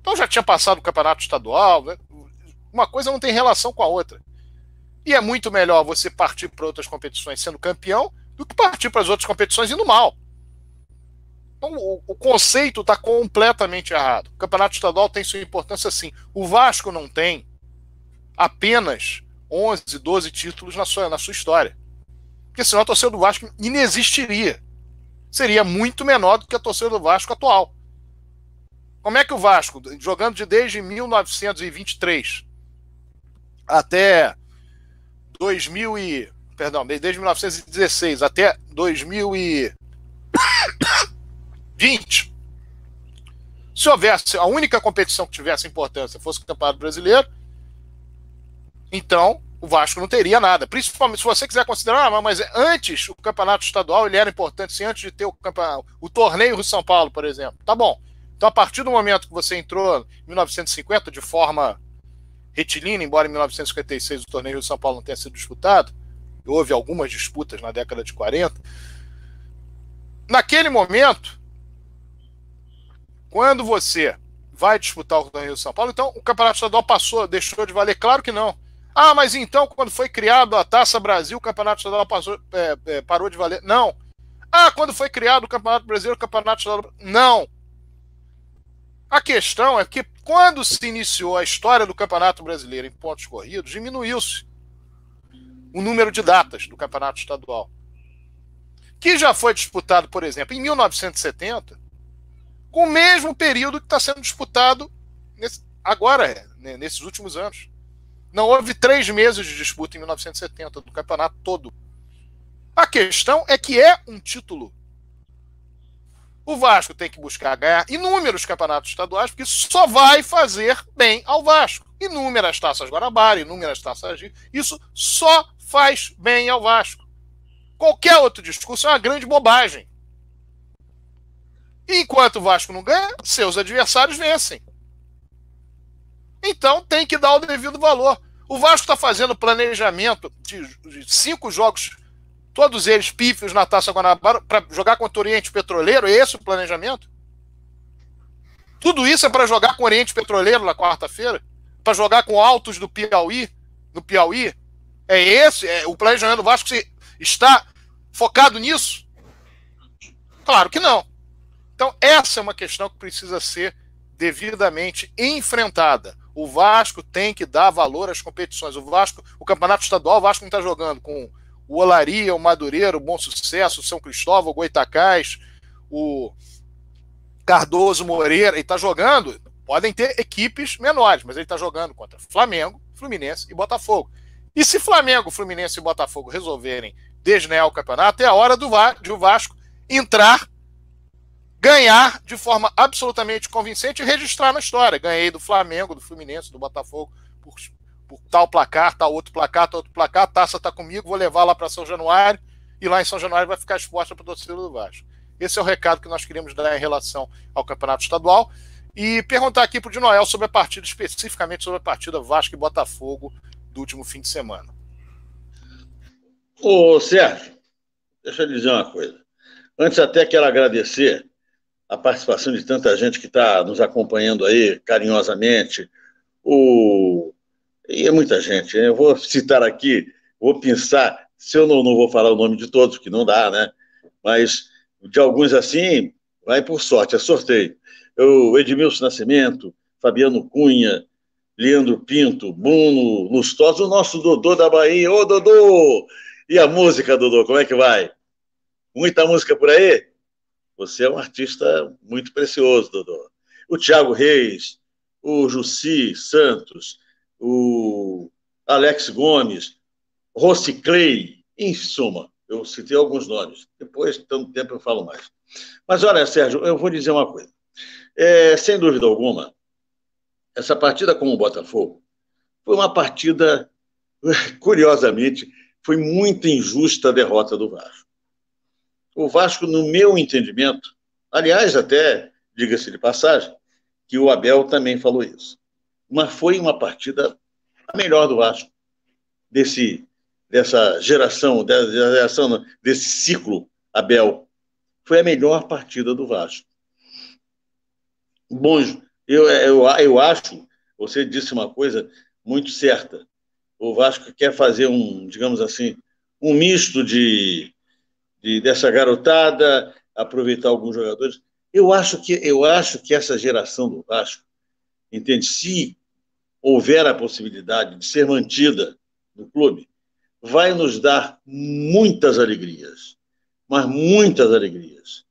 Então já tinha passado o campeonato estadual, né? uma coisa não tem relação com a outra. E é muito melhor você partir para outras competições sendo campeão do que partir para as outras competições indo mal. Então, o, o conceito está completamente errado. O campeonato estadual tem sua importância sim. O Vasco não tem apenas 11, 12 títulos na sua, na sua história. Porque senão a torcida do Vasco inexistiria. Seria muito menor do que a torcida do Vasco atual. Como é que o Vasco, jogando de desde 1923 até 2000 e, perdão, desde 1916 até 2020, se houvesse a única competição que tivesse importância fosse o Campeonato Brasileiro, então o Vasco não teria nada. Principalmente se você quiser considerar, ah, mas antes o campeonato estadual ele era importante, sim, antes de ter o, campeonato, o torneio Rio São Paulo, por exemplo. Tá bom. Então, a partir do momento que você entrou em 1950 de forma retilínea, embora em 1956 o torneio Rio São Paulo não tenha sido disputado, houve algumas disputas na década de 40. Naquele momento, quando você vai disputar o torneio Rio São Paulo, então o campeonato estadual passou, deixou de valer? Claro que não ah, mas então, quando foi criado a Taça Brasil, o Campeonato Estadual passou, é, é, parou de valer? Não. Ah, quando foi criado o Campeonato Brasileiro, o Campeonato Estadual. Não. A questão é que quando se iniciou a história do Campeonato Brasileiro em pontos corridos, diminuiu-se o número de datas do Campeonato Estadual. Que já foi disputado, por exemplo, em 1970, com o mesmo período que está sendo disputado nesse, agora, né, nesses últimos anos. Não houve três meses de disputa em 1970 do campeonato todo. A questão é que é um título. O Vasco tem que buscar ganhar inúmeros campeonatos estaduais, porque isso só vai fazer bem ao Vasco. Inúmeras taças Guanabara, inúmeras taças Isso só faz bem ao Vasco. Qualquer outro discurso é uma grande bobagem. E enquanto o Vasco não ganha, seus adversários vencem. Então tem que dar o devido valor. O Vasco está fazendo planejamento de, de, cinco jogos, todos eles pífios na Taça Guanabara, para jogar contra o Oriente Petroleiro? É esse o planejamento? Tudo isso é para jogar com o Oriente Petroleiro na quarta-feira? Para jogar com Altos do Piauí, no Piauí? É esse? É, o planejamento do Vasco está focado nisso? Claro que não. Então, essa é uma questão que precisa ser devidamente enfrentada. O Vasco tem que dar valor às competições. O Vasco, o campeonato estadual, o Vasco não está jogando com o Olaria, o Madureira, o Bom Sucesso, o São Cristóvão, o Goitacás, o Cardoso Moreira. Ele está jogando, podem ter equipes menores, mas ele está jogando contra Flamengo, Fluminense e Botafogo. E se Flamengo, Fluminense e Botafogo resolverem desnear o campeonato, é a hora do de o Vasco entrar ganhar de forma absolutamente convincente e registrar na história. Ganhei do Flamengo, do Fluminense, do Botafogo, por, por tal placar, tal outro placar, tal outro placar, a taça está comigo, vou levar lá para São Januário, e lá em São Januário vai ficar exposta para o torcedor do Vasco. Esse é o recado que nós queríamos dar em relação ao Campeonato Estadual. E perguntar aqui para o Noel sobre a partida, especificamente sobre a partida Vasco e Botafogo do último fim de semana. Ô, Sérgio, deixa eu dizer uma coisa. Antes até quero agradecer a participação de tanta gente que está nos acompanhando aí carinhosamente. O... E é muita gente. Eu vou citar aqui, vou pensar, se eu não, não vou falar o nome de todos, que não dá, né? Mas de alguns assim, vai por sorte, é sorteio. O Edmilson Nascimento, Fabiano Cunha, Leandro Pinto, Bruno Lustosa, o nosso Dodô da Bahia. Ô, Dodô! E a música, Dodô, como é que vai? Muita música por aí? Você é um artista muito precioso, Dodô. O Tiago Reis, o Jussi Santos, o Alex Gomes, Rossi Clay, em suma, eu citei alguns nomes. Depois, tanto tempo, eu falo mais. Mas olha, Sérgio, eu vou dizer uma coisa. É, sem dúvida alguma, essa partida com o Botafogo foi uma partida, (laughs) curiosamente, foi muito injusta a derrota do Vasco. O Vasco, no meu entendimento, aliás, até, diga-se de passagem, que o Abel também falou isso. Mas foi uma partida a melhor do Vasco, desse, dessa geração, dessa geração, desse ciclo Abel. Foi a melhor partida do Vasco. Bom, eu, eu, eu acho, você disse uma coisa muito certa. O Vasco quer fazer um, digamos assim, um misto de de, dessa garotada, aproveitar alguns jogadores. Eu acho que eu acho que essa geração do Vasco, entende? Se houver a possibilidade de ser mantida no clube, vai nos dar muitas alegrias, mas muitas alegrias.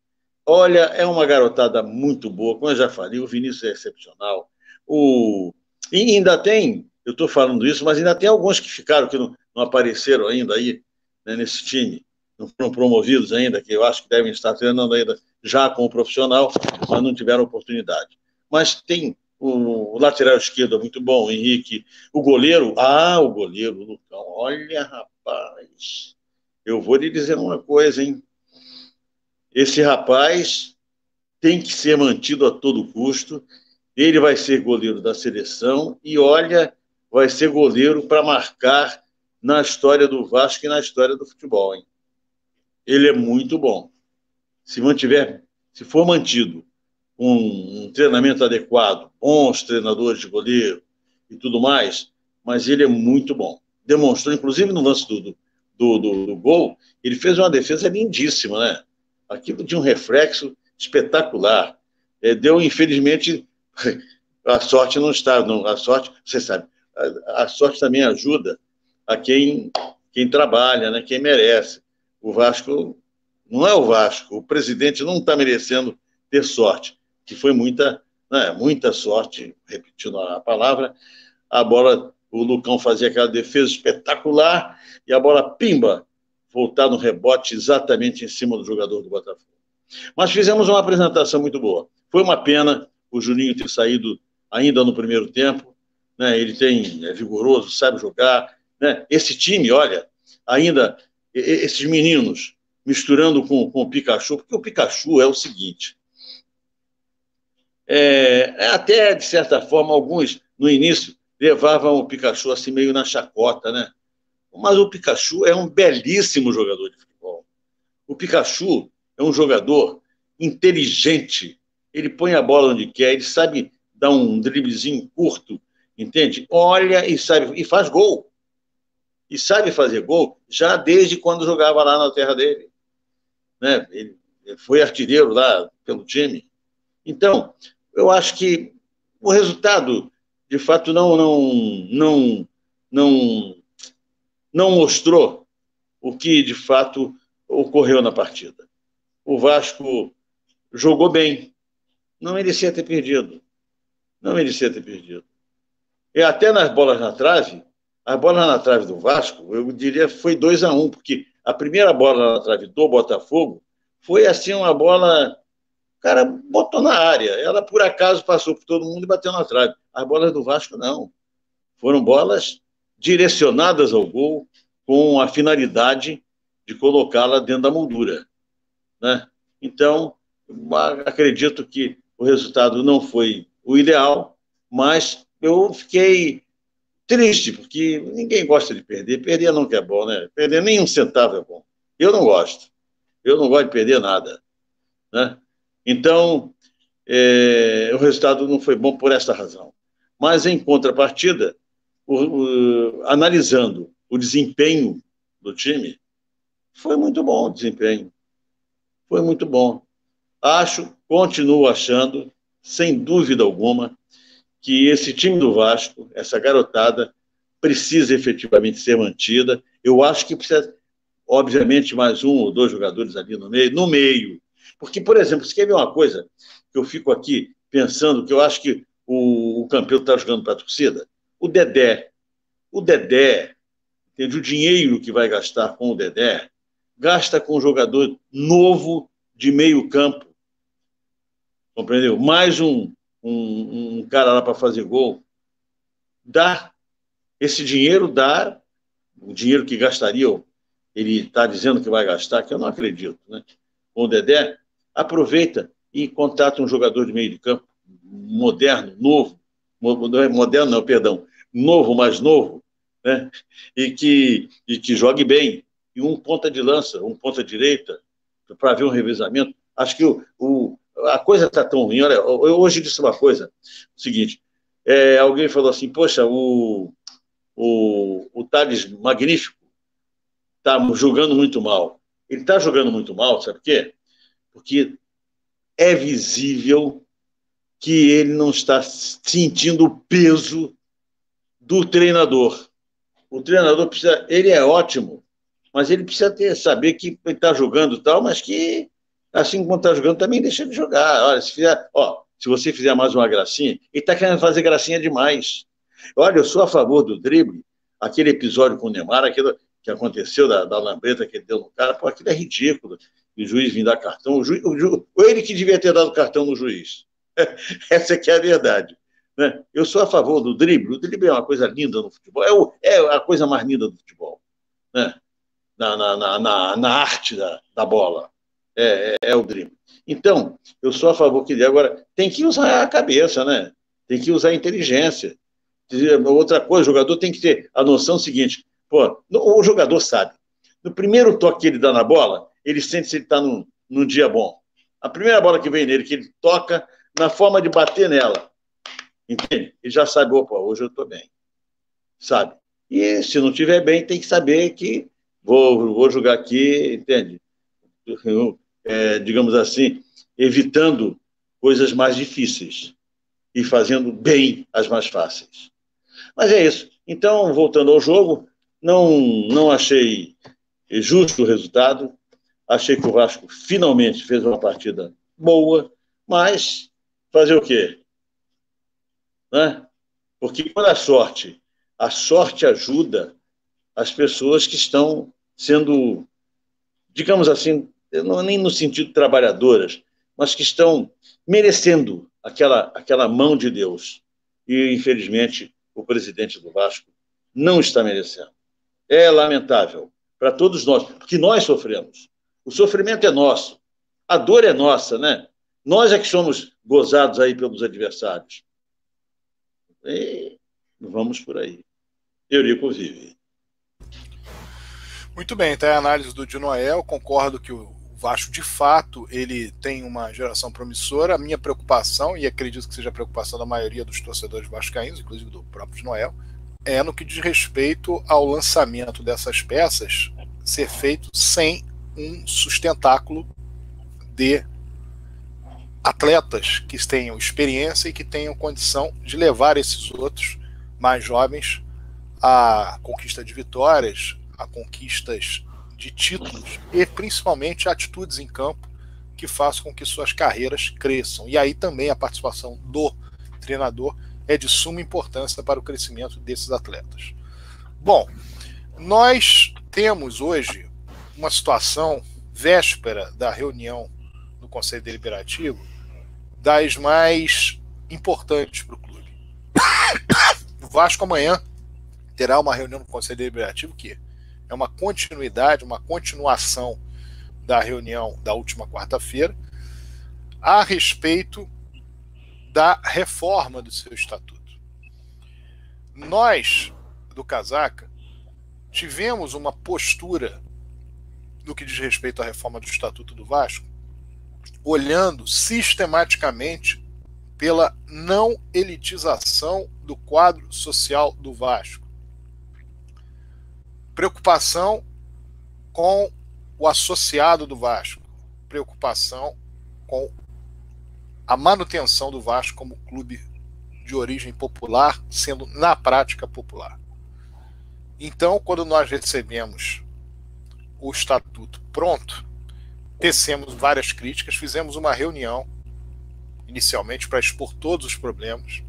Olha, é uma garotada muito boa, como eu já falei, o Vinícius é excepcional. O... E ainda tem, eu estou falando isso, mas ainda tem alguns que ficaram, que não, não apareceram ainda aí né, nesse time, não foram promovidos ainda, que eu acho que devem estar treinando ainda já com o profissional, mas não tiveram oportunidade. Mas tem o, o lateral esquerdo é muito bom, o Henrique. O goleiro, ah, o goleiro, o Lucão. Olha, rapaz, eu vou lhe dizer uma coisa, hein? Esse rapaz tem que ser mantido a todo custo. Ele vai ser goleiro da seleção e, olha, vai ser goleiro para marcar na história do Vasco e na história do futebol, hein? Ele é muito bom. Se mantiver, se for mantido um, um treinamento adequado, bons treinadores de goleiro e tudo mais, mas ele é muito bom. Demonstrou, inclusive no lance do, do, do, do gol, ele fez uma defesa lindíssima, né? Aquilo de um reflexo espetacular. É, deu, infelizmente, (laughs) a sorte não está. Não, a sorte, você sabe, a, a, sorte também ajuda a quem, quem trabalha, né, quem merece. O Vasco não é o Vasco, o presidente não está merecendo ter sorte que foi muita, né, muita sorte, repetindo a palavra. A bola, o Lucão fazia aquela defesa espetacular e a bola, pimba, voltar no rebote exatamente em cima do jogador do Botafogo. Mas fizemos uma apresentação muito boa. Foi uma pena o Juninho ter saído ainda no primeiro tempo. Né? Ele tem é vigoroso, sabe jogar. Né? Esse time, olha, ainda esses meninos misturando com, com o Pikachu, porque o Pikachu é o seguinte: é, é, até, de certa forma, alguns, no início, levavam o Pikachu assim meio na chacota, né? Mas o Pikachu é um belíssimo jogador de futebol. O Pikachu é um jogador inteligente. Ele põe a bola onde quer, ele sabe dar um driblezinho curto, entende? Olha e sabe e faz gol. E sabe fazer gol já desde quando jogava lá na terra dele. Né? Ele, foi artilheiro lá pelo time. Então, eu acho que o resultado, de fato, não, não, não, não, não mostrou o que, de fato, ocorreu na partida. O Vasco jogou bem, não merecia ter perdido. Não merecia ter perdido. E até nas bolas na trave, as bolas na trave do Vasco, eu diria foi 2 a 1 um, porque a primeira bola na trave do Botafogo foi assim uma bola o cara botou na área. Ela, por acaso, passou por todo mundo e bateu na trave. As bolas do Vasco, não. Foram bolas direcionadas ao gol com a finalidade de colocá-la dentro da moldura. Né? Então, acredito que o resultado não foi o ideal, mas eu fiquei triste, porque ninguém gosta de perder. Perder nunca é bom, né? Perder nem um centavo é bom. Eu não gosto. Eu não gosto de perder nada. Né? Então, é, o resultado não foi bom por esta razão. Mas, em contrapartida, o, o, analisando o desempenho do time, foi muito bom o desempenho. Foi muito bom. Acho, continuo achando, sem dúvida alguma, que esse time do Vasco, essa garotada, precisa efetivamente ser mantida. Eu acho que precisa, obviamente, mais um ou dois jogadores ali no meio. No meio, porque, por exemplo, você quer ver uma coisa que eu fico aqui pensando que eu acho que o, o campeão está jogando para a torcida? O Dedé. O Dedé, entende? o dinheiro que vai gastar com o Dedé, gasta com um jogador novo de meio campo. Compreendeu? Mais um, um, um cara lá para fazer gol. Dá. Esse dinheiro dá. O dinheiro que gastaria, ele está dizendo que vai gastar, que eu não acredito. Né? O Dedé, aproveita e contrata um jogador de meio de campo moderno, novo, é moderno não, perdão, novo, mais novo, né? e, que, e que jogue bem, e um ponta de lança, um ponta direita, para ver um revezamento. Acho que o, o a coisa está tão ruim. Olha, eu hoje disse uma coisa, o seguinte, é, alguém falou assim, poxa, o, o, o Thales Magnífico está jogando muito mal. Ele está jogando muito mal, sabe por quê? porque é visível que ele não está sentindo o peso do treinador. o treinador precisa, ele é ótimo, mas ele precisa ter, saber que ele está jogando tal, mas que assim como está jogando também deixa de jogar. Olha, se fizer, ó, se você fizer mais uma gracinha, ele está querendo fazer gracinha demais. Olha, eu sou a favor do drible, aquele episódio com o Neymar, aquilo que aconteceu da, da lambreta que ele deu no cara, pô, aquilo é ridículo. o juiz vir dar cartão, o juiz, o juiz, ele que devia ter dado cartão no juiz. (laughs) Essa que é a verdade. Né? Eu sou a favor do drible. O drible é uma coisa linda no futebol, é, o, é a coisa mais linda do futebol. Né? Na, na, na, na, arte da, da bola. É, é, é, o drible. Então, eu sou a favor que agora tem que usar a cabeça, né? Tem que usar a inteligência. Outra coisa, o jogador tem que ter a noção seguinte: pô, o jogador sabe. No primeiro toque que ele dá na bola, ele sente se ele está num, num dia bom. A primeira bola que vem nele, que ele toca, na forma de bater nela, Entende? Ele já sabe, opa, hoje eu estou bem. Sabe? E se não estiver bem, tem que saber que vou, vou jogar aqui, entende? É, digamos assim, evitando coisas mais difíceis e fazendo bem as mais fáceis. Mas é isso. Então, voltando ao jogo, não, não achei justo o resultado. Achei que o Vasco finalmente fez uma partida boa, mas fazer o quê? Né? Porque quando a sorte, a sorte ajuda as pessoas que estão sendo, digamos assim, não nem no sentido trabalhadoras, mas que estão merecendo aquela, aquela mão de Deus. E, infelizmente, o presidente do Vasco não está merecendo. É lamentável para todos nós, porque nós sofremos. O sofrimento é nosso, a dor é nossa, né? Nós é que somos gozados aí pelos adversários. E vamos por aí. Eurico vive. Muito bem, é a análise do Dinoel. Concordo que o Vasco, de fato, ele tem uma geração promissora. A minha preocupação, e acredito que seja a preocupação da maioria dos torcedores vascaínos, inclusive do próprio Dinoel, é no que diz respeito ao lançamento dessas peças ser feito sem um sustentáculo de atletas que tenham experiência e que tenham condição de levar esses outros mais jovens à conquista de vitórias, a conquistas de títulos e principalmente atitudes em campo que façam com que suas carreiras cresçam. E aí também a participação do treinador é de suma importância para o crescimento desses atletas. Bom, nós temos hoje uma situação véspera da reunião do Conselho Deliberativo das mais importantes para o clube. (coughs) O Vasco amanhã terá uma reunião no Conselho Deliberativo que é uma continuidade, uma continuação da reunião da última quarta-feira a respeito da reforma do seu estatuto. Nós, do Casaca, tivemos uma postura no que diz respeito à reforma do estatuto do Vasco olhando sistematicamente pela não elitização do quadro social do Vasco. Preocupação com o associado do Vasco, preocupação com a manutenção do Vasco como clube de origem popular, sendo na prática popular. Então, quando nós recebemos o estatuto pronto, tecemos várias críticas, fizemos uma reunião inicialmente para expor todos os problemas.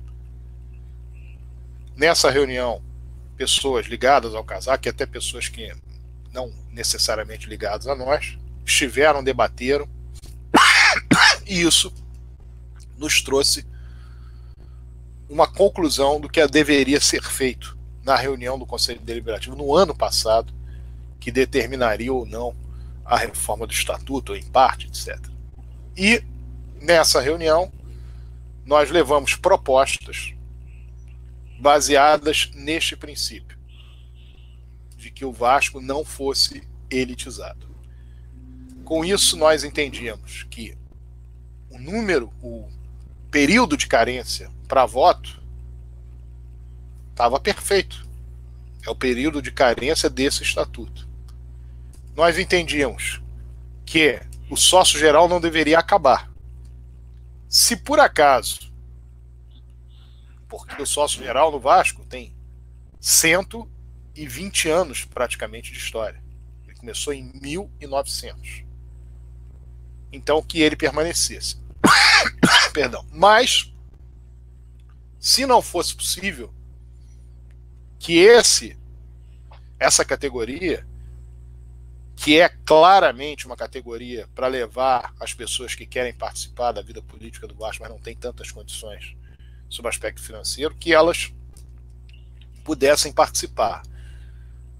Nessa reunião, pessoas ligadas ao casaco, e até pessoas que não necessariamente ligadas a nós, estiveram, debateram, (coughs) e isso nos trouxe uma conclusão do que deveria ser feito na reunião do Conselho Deliberativo no ano passado, que determinaria ou não a reforma do estatuto, em parte, etc. E nessa reunião, nós levamos propostas baseadas neste princípio, de que o Vasco não fosse elitizado. Com isso, nós entendíamos que o número, o período de carência para voto estava perfeito. É o período de carência desse estatuto nós entendíamos que o sócio geral não deveria acabar. Se por acaso, porque o sócio geral no Vasco tem 120 anos praticamente de história. Ele começou em 1900. Então que ele permanecesse. (coughs) Perdão. Mas se não fosse possível que esse essa categoria que é claramente uma categoria para levar as pessoas que querem participar da vida política do Vasco, mas não tem tantas condições sob aspecto financeiro, que elas pudessem participar.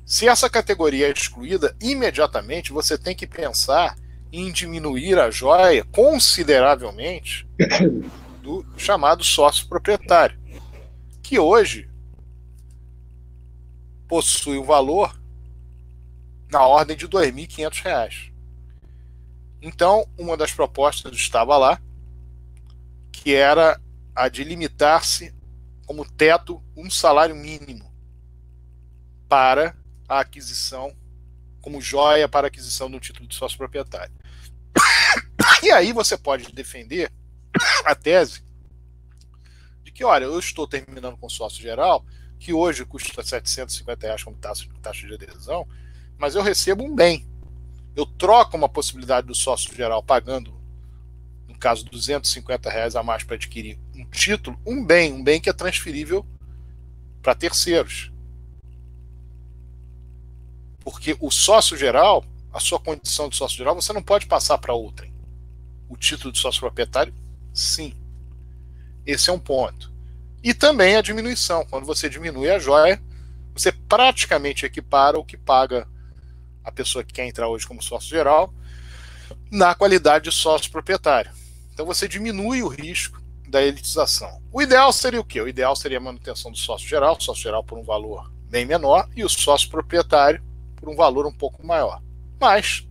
Se essa categoria é excluída, imediatamente você tem que pensar em diminuir a joia consideravelmente do chamado sócio proprietário, que hoje possui um valor na ordem de R$ 2.500. Então, uma das propostas estava lá, que era a de limitar-se como teto um salário mínimo para a aquisição, como joia para a aquisição do título de sócio proprietário. (coughs) E aí você pode defender a tese de que, olha, eu estou terminando com sócio geral, que hoje custa 750 reais como taxa, taxa de adesão, mas eu recebo um bem. Eu troco uma possibilidade do sócio geral pagando, caso, 250 reais a mais para adquirir um título, um bem, um bem que é transferível para terceiros. Porque o sócio geral, a sua condição de sócio geral, você não pode passar para outrem. O título de sócio proprietário, sim. Esse é um ponto. E também a diminuição. Quando você diminui a joia, você praticamente equipara o que paga a pessoa que quer entrar hoje como sócio geral, na qualidade de sócio proprietário. Então você diminui o risco da elitização. O ideal seria o quê? O ideal seria a manutenção do sócio geral, sócio geral por um valor bem menor e o sócio proprietário por um valor um pouco maior. Mas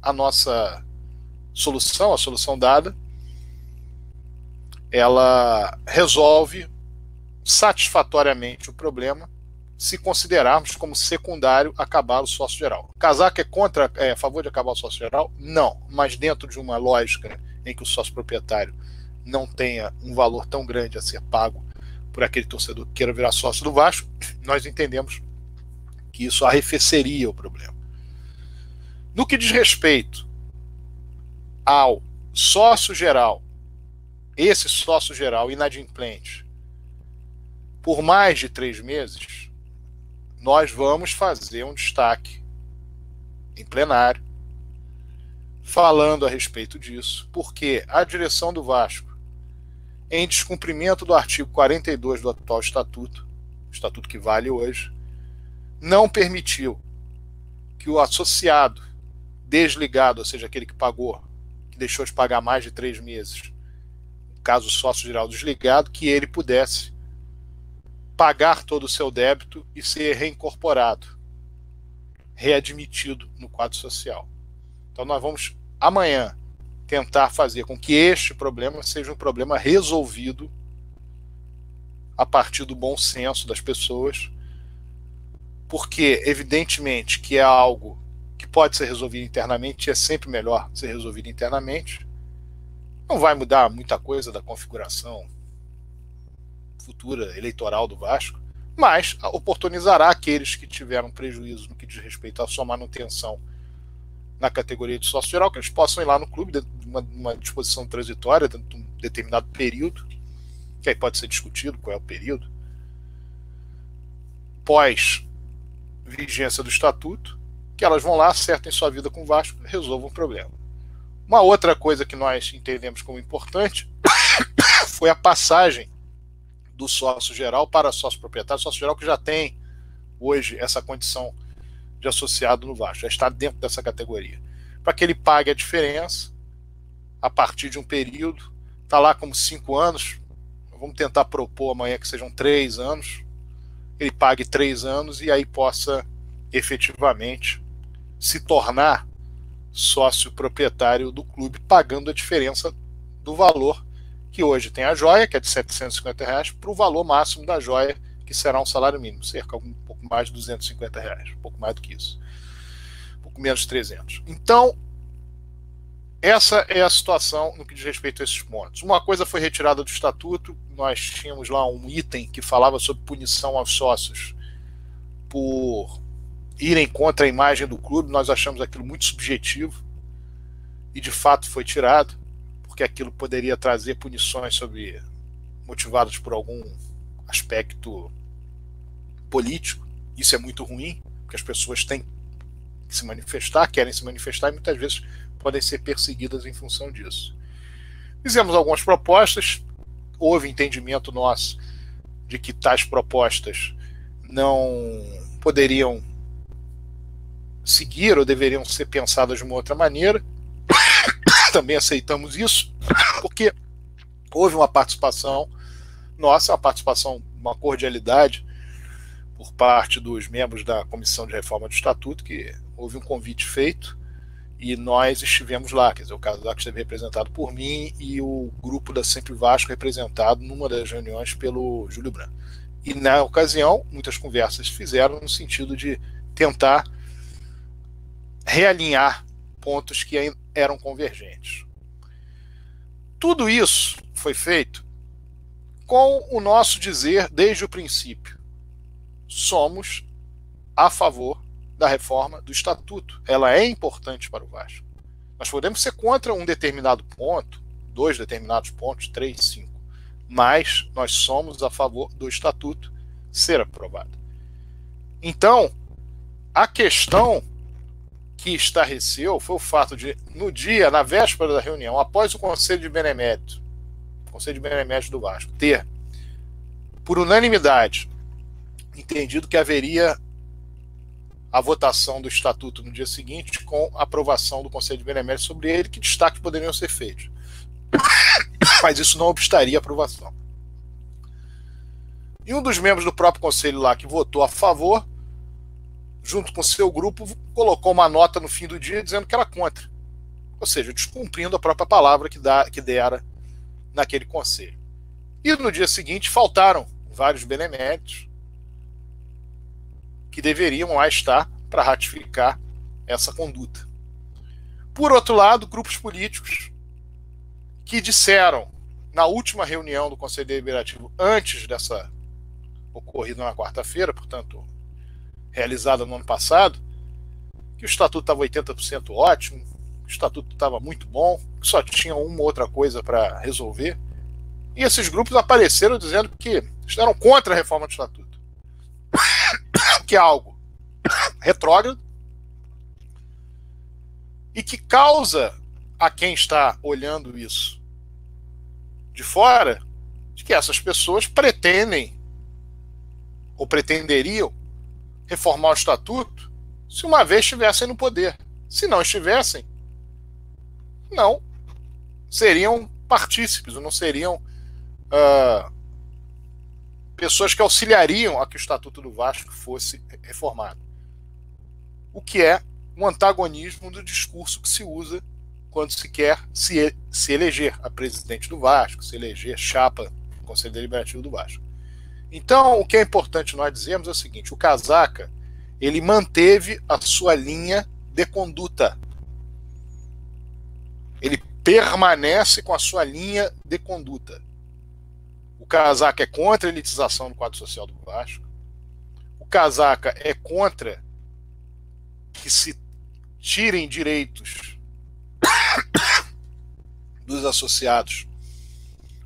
a nossa solução, a solução dada, ela resolve satisfatoriamente o problema se considerarmos como secundário acabar o sócio geral. Casaca é contra, é a favor de acabar o sócio geral? Não, mas dentro de uma lógica em que o sócio proprietário não tenha um valor tão grande a ser pago por aquele torcedor que queira virar sócio do Vasco, (clears throat) nós entendemos que isso arrefeceria o problema. No que diz respeito ao sócio geral, esse sócio geral inadimplente, por mais de três meses, nós vamos fazer um destaque em plenário falando a respeito disso, porque a direção do Vasco, em descumprimento do artigo 42 do atual estatuto, estatuto que vale hoje, não permitiu que o associado desligado, ou seja, aquele que pagou, que deixou de pagar mais de três meses, caso sócio geral desligado, que ele pudesse pagar todo o seu débito e ser reincorporado, readmitido no quadro social. Então nós vamos amanhã tentar fazer com que este problema seja um problema resolvido a partir do bom senso das pessoas, porque evidentemente que é algo que pode ser resolvido internamente e é sempre melhor ser resolvido internamente. Não vai mudar muita coisa da configuração futura eleitoral do Vasco, mas oportunizará aqueles que tiveram prejuízo no que diz respeito à sua manutenção na categoria de sócio geral, que eles possam ir lá no clube, uma, uma disposição transitória, dentro de um determinado período, que aí pode ser discutido qual é o período, pós vigência do estatuto, que elas vão lá, acertem sua vida com o Vasco, resolvam o problema. Uma outra coisa que nós entendemos como importante (coughs) foi a passagem do sócio geral para sócio proprietário, sócio geral que já tem hoje essa condição de associado no Vasco, já está dentro dessa categoria. Para que ele pague a diferença a partir de um período, está lá como cinco anos, vamos tentar propor amanhã que sejam três anos, ele pague três anos e aí possa efetivamente se tornar sócio proprietário do clube, pagando a diferença do valor que hoje tem a joia, que é de 750 reais, para o valor máximo da joia, que será um salário mínimo, cerca um pouco mais de 250 reais, um pouco mais do que isso, um pouco menos de 300. Então, essa é a situação no que diz respeito a esses pontos. Uma coisa foi retirada do estatuto, nós tínhamos lá um item que falava sobre punição aos sócios por irem contra a imagem do clube, nós achamos aquilo muito subjetivo e de fato foi tirado, porque aquilo poderia trazer punições sobre motivadas por algum aspecto político. Isso é muito ruim, porque as pessoas têm que se manifestar, querem se manifestar e muitas vezes podem ser perseguidas em função disso. Fizemos algumas propostas, houve entendimento nosso de que tais propostas não poderiam seguir ou deveriam ser pensadas de uma outra maneira. (coughs) Também aceitamos isso, porque houve uma participação nossa, uma participação, uma cordialidade por parte dos membros da Comissão de Reforma do Estatuto, que houve um convite feito e nós estivemos lá. Quer dizer, o Casaco esteve representado por mim e o grupo da Sempre Vasco representado numa das reuniões pelo Júlio Branco. E na ocasião, muitas conversas fizeram no sentido de tentar realinhar pontos que eram convergentes. Tudo isso foi feito com o nosso dizer desde o princípio. Somos a favor da reforma do estatuto. Ela é importante para o Vasco. Nós podemos ser contra um determinado ponto, dois determinados pontos, três, cinco, mas nós somos a favor do estatuto ser aprovado. Então, a questão que estarreceu foi o fato de, no dia, na véspera da reunião, após o Conselho de Benemérito, Conselho de Benemérito do Vasco, ter, por unanimidade, entendido que haveria a votação do estatuto no dia seguinte com aprovação do Conselho de Benemérito sobre ele, que destaques poderiam ser feitos. Mas isso não obstaria a aprovação. E um dos membros do próprio conselho lá que votou a favor junto com seu grupo, colocou uma nota no fim do dia dizendo que era contra. Ou seja, descumprindo a própria palavra que, dá, que dera naquele conselho. E no dia seguinte faltaram vários beneméritos que deveriam lá estar para ratificar essa conduta. Por outro lado, grupos políticos que disseram na última reunião do Conselho Deliberativo, antes dessa ocorrida na quarta-feira, portanto, realizada no ano passado, que o estatuto estava 80% ótimo, o estatuto estava muito bom, que só tinha uma outra coisa para resolver. E esses grupos apareceram dizendo que estavam contra a reforma do estatuto. Que é algo retrógrado e que causa a quem está olhando isso de fora de que essas pessoas pretendem ou pretenderiam reformar o estatuto se uma vez estivessem no poder. Se não estivessem, não seriam partícipes, não seriam uh, pessoas que auxiliariam a que o Estatuto do Vasco fosse reformado. O que é um antagonismo do discurso que se usa quando se quer se, se eleger a presidente do Vasco, se eleger chapa do Conselho Deliberativo do Vasco. Então, o que é importante nós dizermos é o seguinte: o Casaca ele manteve a sua linha de conduta. Ele permanece com a sua linha de conduta. O Casaca é contra a elitização do quadro social do Vasco. O Casaca é contra que se tirem direitos (coughs) dos associados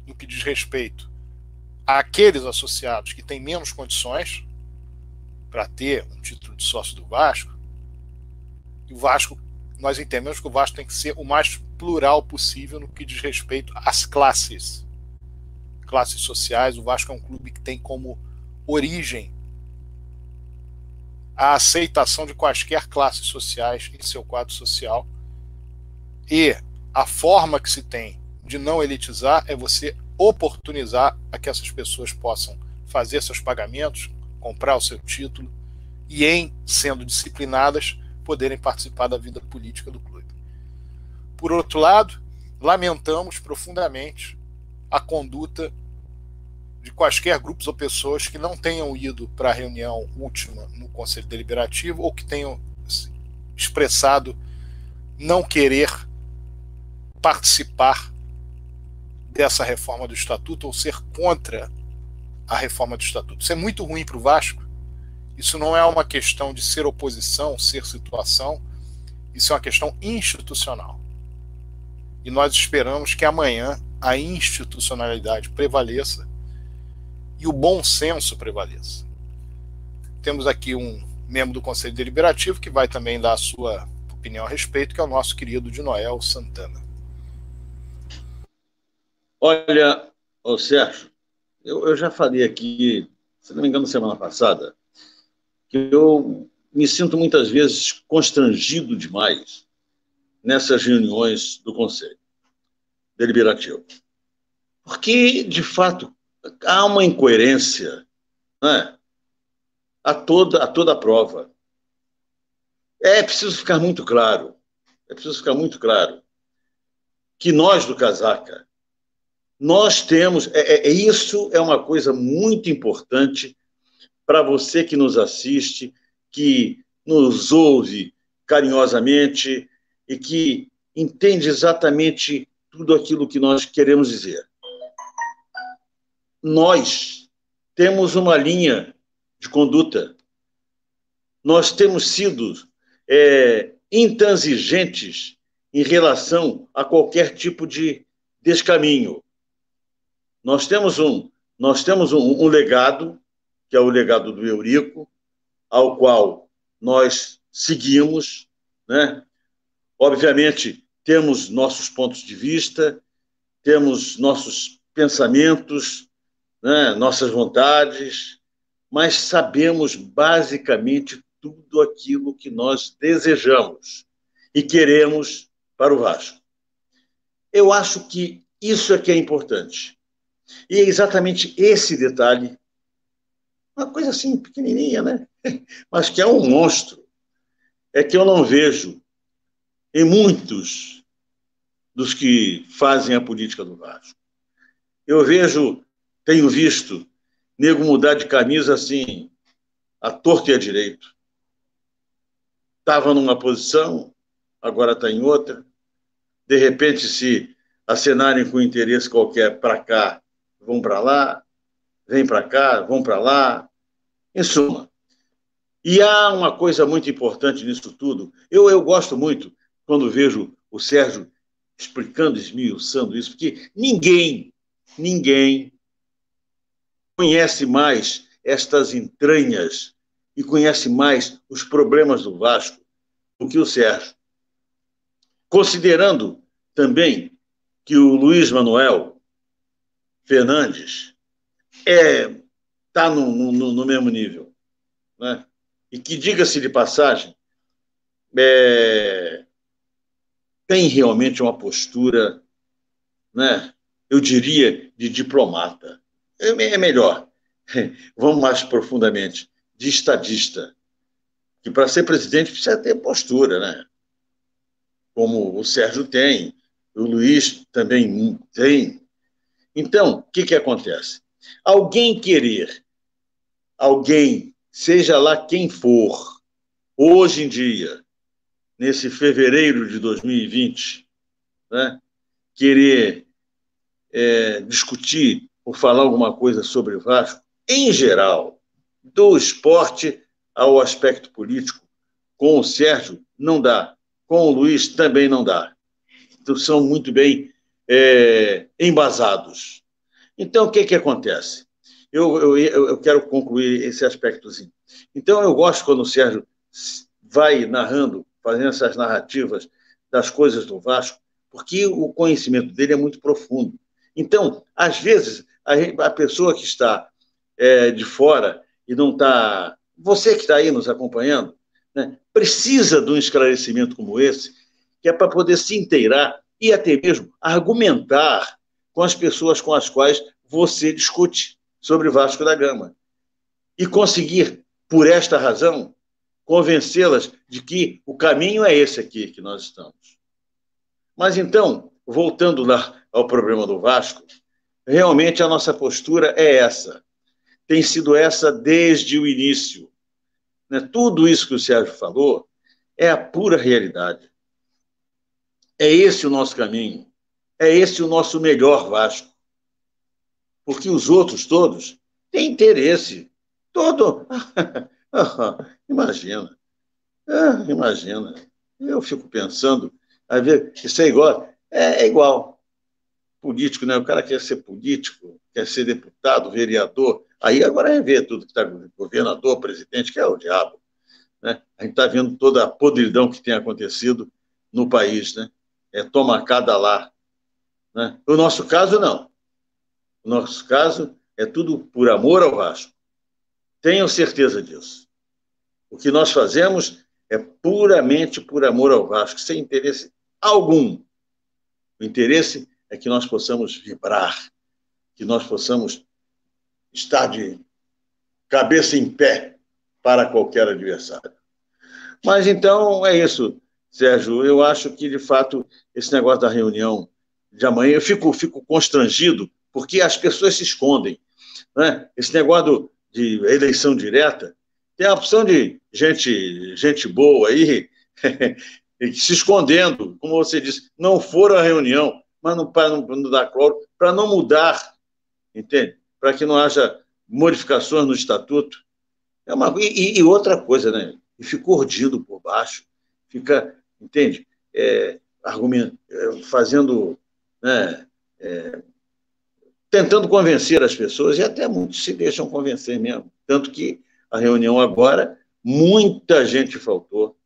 no que diz respeito àqueles associados que têm menos condições para ter um título de sócio do Vasco, o Vasco, nós entendemos que o Vasco tem que ser o mais plural possível no que diz respeito às classes, classes sociais. O Vasco é um clube que tem como origem a aceitação de quaisquer classes sociais em seu quadro social e a forma que se tem de não elitizar é você oportunizar a que essas pessoas possam fazer seus pagamentos, comprar o seu título e, em sendo disciplinadas, poderem participar da vida política do clube. Por outro lado, lamentamos profundamente a conduta de quaisquer grupos ou pessoas que não tenham ido para a reunião última no Conselho Deliberativo ou que tenham expressado não querer participar dessa reforma do estatuto ou ser contra a reforma do estatuto. Isso é muito ruim para o Vasco Isso não é uma questão de ser oposição, ser situação, isso é uma questão institucional. E nós esperamos que amanhã a institucionalidade prevaleça e o bom senso prevaleça. Temos aqui um membro do Conselho Deliberativo que vai também dar a sua opinião a respeito, que é o nosso querido de Noel Santana. Olha, ô Sérgio, eu, eu já falei aqui, se não me engano, semana passada, que eu me sinto muitas vezes constrangido demais nessas reuniões do Conselho Deliberativo. Porque, de fato, há uma incoerência né, a, toda, a toda a prova. É preciso ficar muito claro, é preciso ficar muito claro que nós do Casaca, nós temos, é, é, é isso é uma coisa muito importante para você que nos assiste, que nos ouve carinhosamente e que entende exatamente tudo aquilo que nós queremos dizer. Nós temos uma linha de conduta. Nós temos sido é, intransigentes em relação a qualquer tipo de descaminho. Nós temos um, nós temos um, um legado, que é o legado do Eurico, ao qual nós seguimos, né? Obviamente, temos nossos pontos de vista, temos nossos pensamentos, né? nossas vontades, mas sabemos basicamente tudo aquilo que nós desejamos e queremos para o Vasco. Eu acho que isso é que é importante. E é exatamente esse detalhe, uma coisa assim pequenininha, né? (laughs) Mas que é um monstro. É que eu não vejo em muitos dos que fazem a política do Vasco. Eu vejo, tenho visto nego mudar de camisa assim, a torto e a direito. Estava numa posição, agora está em outra. De repente, se acenarem com interesse qualquer para cá, vão para lá, vem para cá, vão para lá. Em suma. E há uma coisa muito importante nisso tudo. Eu, eu gosto muito quando vejo o Sérgio explicando, esmiuçando isso, porque ninguém, ninguém conhece mais estas entranhas e conhece mais os problemas do Vasco do que o Sérgio. Considerando também que o Luiz Manuel Fernandes é está no, no, no, mesmo nível, né? E que diga-se de passagem, é, tem realmente uma postura, né? Eu diria de diplomata é, é melhor. (laughs) Vamos mais profundamente. De estadista. Que para ser presidente precisa ter postura, né? Como o Sérgio tem, o Luiz também tem. Então, o que, que acontece? Alguém querer, alguém, seja lá quem for, hoje em dia, nesse fevereiro de 2020, né, querer é, discutir por falar alguma coisa sobre o Vasco, em geral, do esporte ao aspecto político, com o Sérgio, não dá. Com o Luiz, também não dá. Então, são muito bem é, embasados. Então, o que, que acontece? Eu, eu, eu quero concluir esse aspectozinho. Então, eu gosto quando o Sérgio vai narrando, fazendo essas narrativas das coisas do Vasco, porque o conhecimento dele é muito profundo. Então, às vezes, a, a pessoa que está é, de fora e não está. Você que está aí nos acompanhando, né, precisa de um esclarecimento como esse, que é para poder se inteirar e até mesmo argumentar com as pessoas com as quais você discute sobre Vasco da Gama. E conseguir, por esta razão, convencê-las de que o caminho é esse aqui que nós estamos. Mas então, voltando lá ao problema do Vasco, Realmente a nossa postura é essa. Tem sido essa desde o início. Né? Tudo isso que o Sérgio falou é a pura realidade. É esse o nosso caminho. É esse o nosso melhor Vasco. Porque os outros todos têm interesse. Todo, (laughs) imagina. É, imagina. Eu fico pensando, às vezes, isso é igual. É, é igual. Político, né? O cara quer ser político, quer ser deputado, vereador. Aí agora é ver tudo que está governador, presidente, que é o diabo. Né? A gente está vendo toda a podridão que tem acontecido no país, né? É toma cada lá. Né? O nosso caso, não. O nosso caso é tudo por amor ao Vasco. Tenham certeza disso. O que nós fazemos é puramente por amor ao Vasco, sem interesse algum. O interesse é que nós possamos vibrar, que nós possamos estar de cabeça em pé para qualquer adversário. Mas então é isso, Sérgio. Eu acho que, de fato, esse negócio da reunião de amanhã, eu fico, fico constrangido, porque as pessoas se escondem. Né? Esse negócio de eleição direta, tem a opção de gente, gente boa aí, (laughs) se escondendo, como você disse, não foram à reunião, mas não, para não, não dar cloro, para não mudar, entende? Para que não haja modificações no estatuto. É uma, e, e outra coisa, né? E ficou urdido por baixo, fica, entende? É, argumento, é, fazendo, né, é, tentando convencer as pessoas, e até muitos se deixam convencer mesmo. Tanto que a reunião agora, muita gente faltou.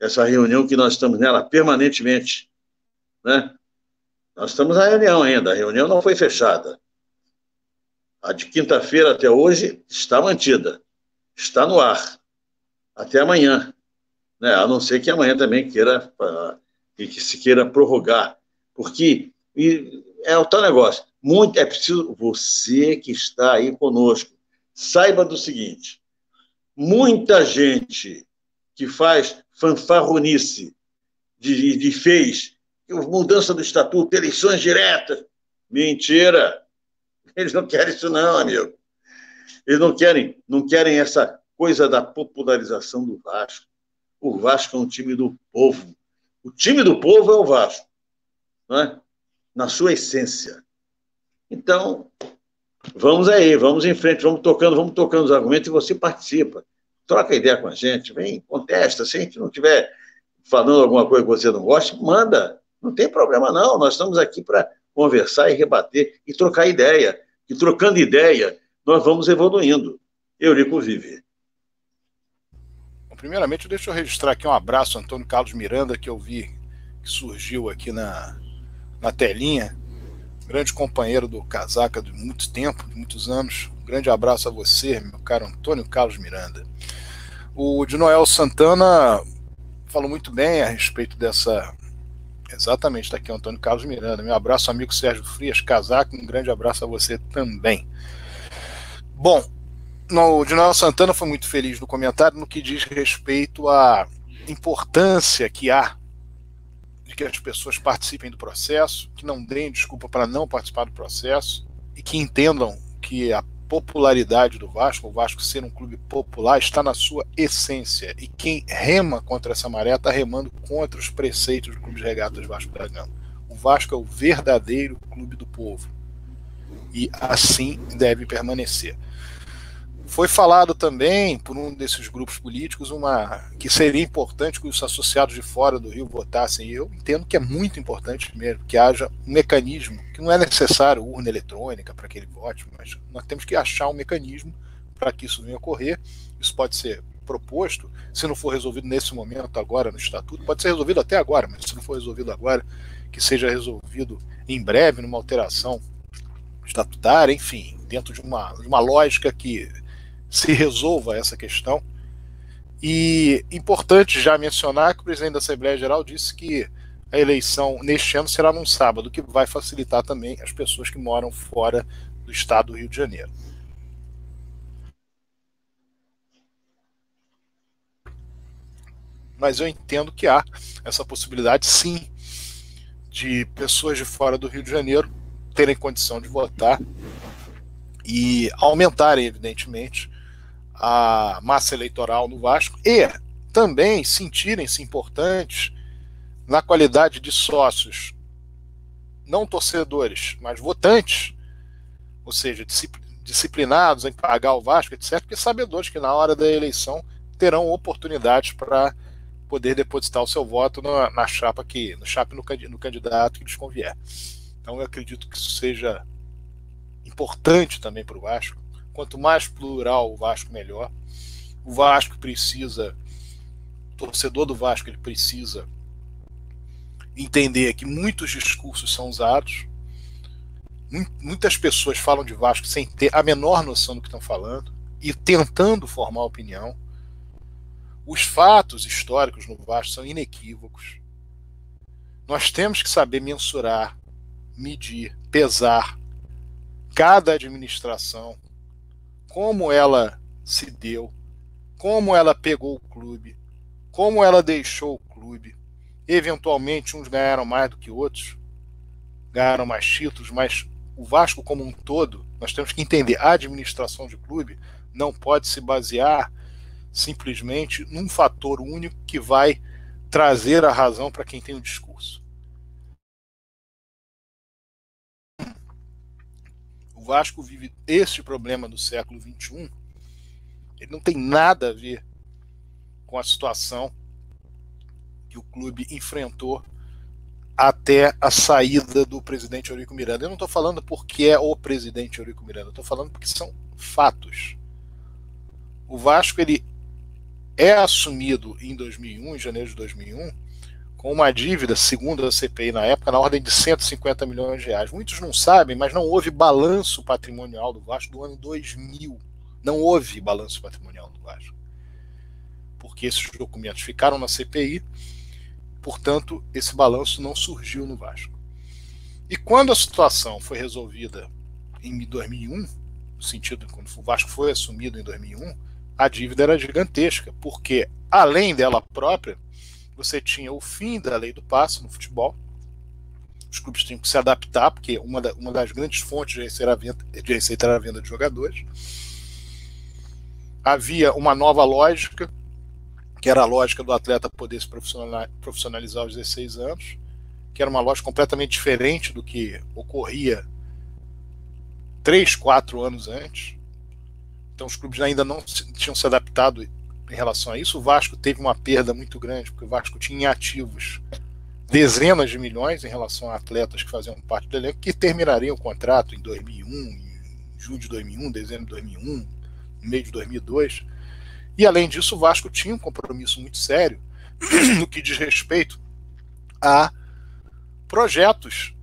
Essa reunião que nós estamos nela permanentemente, né? Nós estamos na reunião ainda, a reunião não foi fechada. A de quinta-feira até hoje está mantida, está no ar, até amanhã. Né? A não ser que amanhã também queira, que se queira prorrogar. Porque é o tal negócio, muito, é preciso, você que está aí conosco, saiba do seguinte: muita gente que faz fanfarronice de, de fez mudança do estatuto, eleições diretas. Mentira! Eles não querem isso, não, amigo. Eles não querem, não querem essa coisa da popularização do Vasco. O Vasco é um time do povo. O time do povo é o Vasco, não é? Na sua essência. Então, vamos aí, vamos em frente, vamos tocando, vamos tocando os argumentos e você participa. Troca ideia com a gente, vem, contesta. Se a gente não tiver falando alguma coisa que você não gosta, manda. Não tem problema, não. Nós estamos aqui para conversar e rebater e trocar ideia. E trocando ideia, nós vamos evoluindo. Eurico Vive. Primeiramente, deixa eu registrar aqui um abraço, Antônio Carlos Miranda, que eu vi que surgiu aqui na, na telinha. Grande companheiro do Casaca de muito tempo, de muitos anos. Um grande abraço a você, meu caro Antônio Carlos Miranda. O de Noel Santana falou muito bem a respeito dessa Exatamente, está aqui o Antônio Carlos Miranda. Meu abraço, amigo Sérgio Frias Casaco. Um grande abraço a você também. Bom, o Dinoel Santana foi muito feliz no comentário no que diz respeito à importância que há de que as pessoas participem do processo, que não deem desculpa para não participar do processo e que entendam que a popularidade do Vasco, o Vasco ser um clube popular, está na sua essência. E quem rema contra essa maré está remando contra os preceitos do Clube de Regatas Vasco da Gama. O Vasco é o verdadeiro clube do povo. E assim deve permanecer. Foi falado também por um desses grupos políticos uma que seria importante que os associados de fora do Rio votassem. Eu entendo que é muito importante mesmo que haja um mecanismo, que não é necessário urna eletrônica para aquele voto, mas nós temos que achar um mecanismo para que isso venha ocorrer. Isso pode ser proposto, se não for resolvido nesse momento, agora no estatuto, pode ser resolvido até agora, mas se não for resolvido agora, que seja resolvido em breve numa alteração estatutária, enfim, dentro de uma, de uma lógica que se resolva essa questão. E importante já mencionar que o presidente da Assembleia Geral disse que a eleição neste ano será num sábado, que vai facilitar também as pessoas que moram fora do estado do Rio de Janeiro. Mas eu entendo que há essa possibilidade, sim, de pessoas de fora do Rio de Janeiro terem condição de votar e aumentarem, evidentemente, a massa eleitoral no Vasco e também sentirem-se importantes na qualidade de sócios, não torcedores, mas votantes, ou seja, disciplinados em pagar o Vasco, etc., porque sabedores que na hora da eleição terão oportunidades para poder depositar o seu voto na, na chapa que no chapa no, no candidato que lhes convier. Então eu acredito que isso seja importante também para o Vasco. Quanto mais plural o Vasco, melhor. O Vasco precisa, o torcedor do Vasco, ele precisa entender que muitos discursos são usados. Muitas pessoas falam de Vasco sem ter a menor noção do que estão falando e tentando formar opinião. Os fatos históricos no Vasco são inequívocos. Nós temos que saber mensurar, medir, pesar cada administração, como ela se deu, como ela pegou o clube, como ela deixou o clube. Eventualmente, uns ganharam mais do que outros, ganharam mais títulos, mas o Vasco como um todo, nós temos que entender, a administração de clube não pode se basear simplesmente num fator único que vai trazer a razão para quem tem o discurso. O Vasco vive este problema do século XXI. Ele não tem nada a ver com a situação que o clube enfrentou até a saída do presidente Eurico Miranda. Eu não estou falando porque é o presidente Eurico Miranda, estou falando porque são fatos. O Vasco ele é assumido em 2001, em janeiro de 2001, com uma dívida, segundo a CPI na época, na ordem de 150 milhões de reais. Muitos não sabem, mas não houve balanço patrimonial do Vasco do ano 2000. Não houve balanço patrimonial do Vasco. Porque esses documentos ficaram na CPI, portanto, esse balanço não surgiu no Vasco. E quando a situação foi resolvida em 2001, no sentido quando o Vasco foi assumido em 2001, a dívida era gigantesca, porque além dela própria, você tinha o fim da lei do passe no futebol. Os clubes tinham que se adaptar, porque uma, da, uma das grandes fontes de receita, venda, de receita era a venda de jogadores. Havia uma nova lógica, que era a lógica do atleta poder se profissionalizar aos 16 anos, que era uma lógica completamente diferente do que ocorria três, quatro anos antes. Então os clubes ainda não tinham se adaptado em relação a isso. O Vasco teve uma perda muito grande, porque o Vasco tinha ativos dezenas de milhões em relação a atletas que faziam parte do elenco, que terminariam o contrato em 2001, em julho de 2001, dezembro de 2001, no meio de 2002. E além disso, o Vasco tinha um compromisso muito sério (clears throat) no que diz respeito a projetos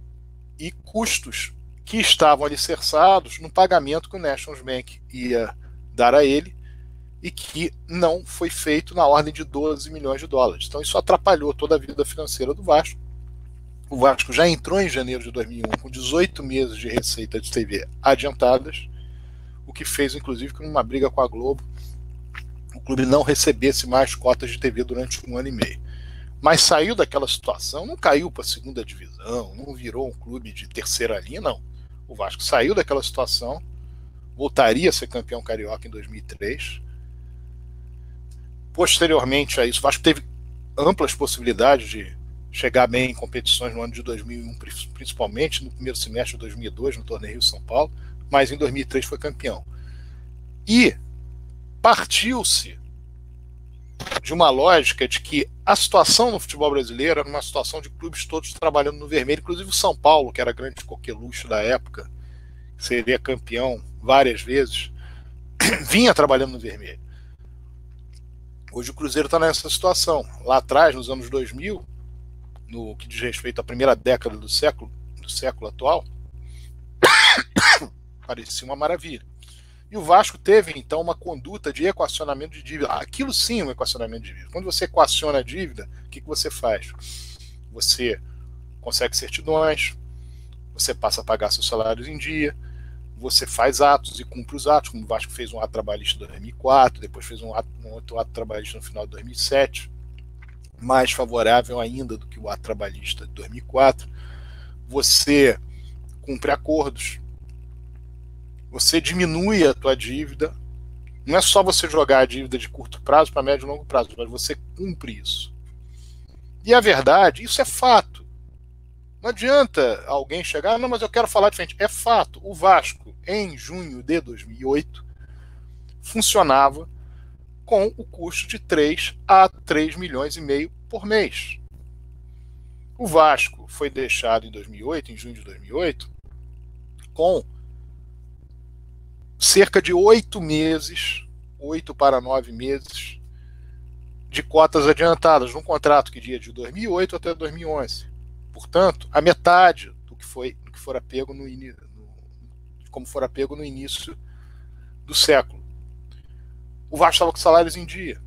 e custos que estavam alicerçados no pagamento que o National Bank ia dar a ele e que não foi feito na ordem de 12 milhões de dólares. Então isso atrapalhou toda a vida financeira do Vasco. O Vasco já entrou em janeiro de 2001 com 18 meses de receita de TV adiantadas, o que fez inclusive que numa briga com a Globo o clube não recebesse mais cotas de TV durante um ano e meio. Mas saiu daquela situação, não caiu para a segunda divisão, não virou um clube de terceira linha, não. O Vasco saiu daquela situação, voltaria a ser campeão carioca em 2003. Posteriormente a isso, o Vasco teve amplas possibilidades de chegar bem em competições no ano de 2001, principalmente no primeiro semestre de 2002, no torneio São Paulo, mas em 2003 foi campeão. E partiu-se de uma lógica de que a situação no futebol brasileiro era uma situação de clubes todos trabalhando no vermelho, inclusive o São Paulo, que era grande coqueluche da época, seria campeão várias vezes, (clears throat) vinha trabalhando no vermelho. Hoje o Cruzeiro está nessa situação. Lá atrás, nos anos 2000, no que diz respeito à primeira década do século, do século atual, (coughs) parecia uma maravilha. E o Vasco teve, então, uma conduta de equacionamento de dívida. Aquilo sim é um equacionamento de dívida. Quando você equaciona a dívida, o que, que você faz? Você consegue certidões, você passa a pagar seus salários em dia, você faz atos e cumpre os atos, como o Vasco fez um ato trabalhista em 2004, depois fez um, ato, um outro ato trabalhista no final de 2007, mais favorável ainda do que o ato trabalhista de 2004. Você cumpre acordos, você diminui a tua dívida. Não é só você jogar a dívida de curto prazo para médio e longo prazo, mas você cumpre isso. E a verdade, isso é fato. Não adianta alguém chegar, não, mas eu quero falar diferente. É fato, o Vasco, em junho de 2008, funcionava com o custo de 3 a 3 milhões e meio por mês. O Vasco foi deixado em 2008, em junho de 2008, com cerca de oito meses, oito para nove meses de cotas adiantadas num contrato que ia de 2008 até 2011. Portanto, a metade do que foi, do que fora pego no, no como fora pego no início do século. O Vasco estava com salários em dia.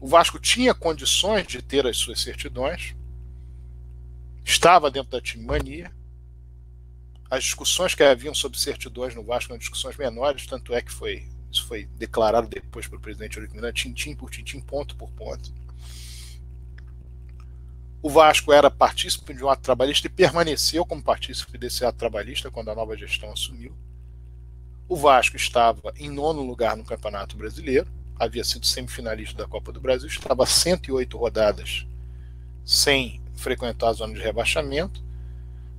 O Vasco tinha condições de ter as suas certidões, estava dentro da time mania. As discussões que haviam sobre certidões no Vasco eram discussões menores, tanto é que foi isso foi declarado depois pelo presidente Eurico Miranda, tintim por tintim, ponto por ponto. O Vasco era partícipe de um ato trabalhista e permaneceu como partícipe desse ato trabalhista quando a nova gestão assumiu. O Vasco estava em nono lugar no Campeonato Brasileiro, havia sido semifinalista da Copa do Brasil, estava 108 rodadas sem frequentar a zona de rebaixamento.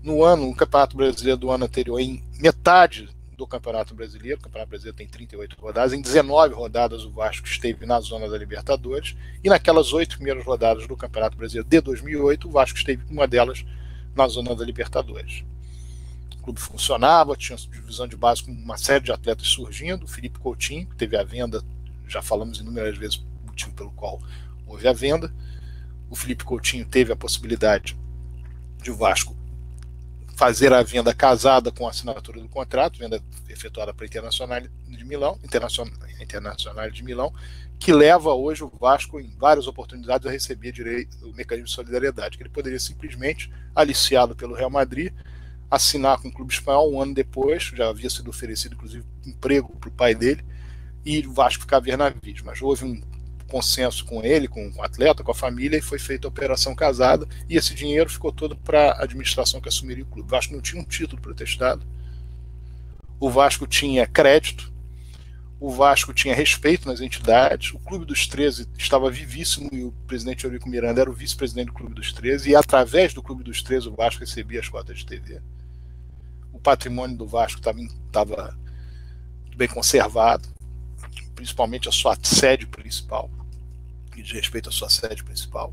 No ano, no Campeonato Brasileiro do ano anterior, em metade do Campeonato Brasileiro. O Campeonato Brasileiro tem 38 rodadas. Em 19 rodadas, o Vasco esteve na zona da Libertadores. E naquelas oito primeiras rodadas do Campeonato Brasileiro de 2008, o Vasco esteve uma delas na zona da Libertadores. O clube funcionava, tinha divisão de base com uma série de atletas surgindo. O Felipe Coutinho, que teve a venda, já falamos inúmeras vezes o motivo pelo qual houve a venda. O Felipe Coutinho teve a possibilidade de o Vasco fazer a venda casada com a assinatura do contrato, venda efetuada para Internacional de Milão, Internacional, Internacional de Milão, que leva hoje o Vasco em várias oportunidades a receber direito, o mecanismo de solidariedade, que ele poderia simplesmente, aliciado pelo Real Madrid, assinar com o clube espanhol um ano depois, já havia sido oferecido inclusive emprego para o pai dele, e o Vasco ficar a ver navios. Mas houve um consenso com ele, com o atleta, com a família, e foi feita a operação casada, e esse dinheiro ficou todo para a administração que assumiria o clube. O Vasco não tinha um título protestado, o Vasco tinha crédito, o Vasco tinha respeito nas entidades, o Clube dos 13 estava vivíssimo e o presidente Eurico Miranda era o vice-presidente do Clube dos 13, e através do Clube dos 13 o Vasco recebia as cotas de TV. O patrimônio do Vasco estava bem conservado, principalmente a sua sede principal que diz respeito à sua sede principal.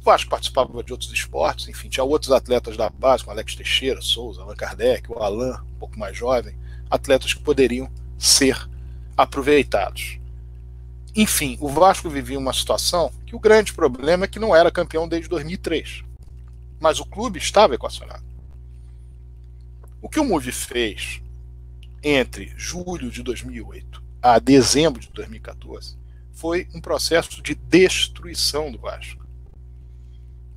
O Vasco participava de outros esportes, enfim, tinha outros atletas da base, como Alex Teixeira, Souza, Allan Kardec, o Alain, um pouco mais jovem, atletas que poderiam ser aproveitados. Enfim, o Vasco vivia uma situação que o grande problema é que não era campeão desde 2003. Mas o clube estava equacionado. O que o Move fez entre julho de 2008 a dezembro de 2014 foi um processo de destruição do Vasco.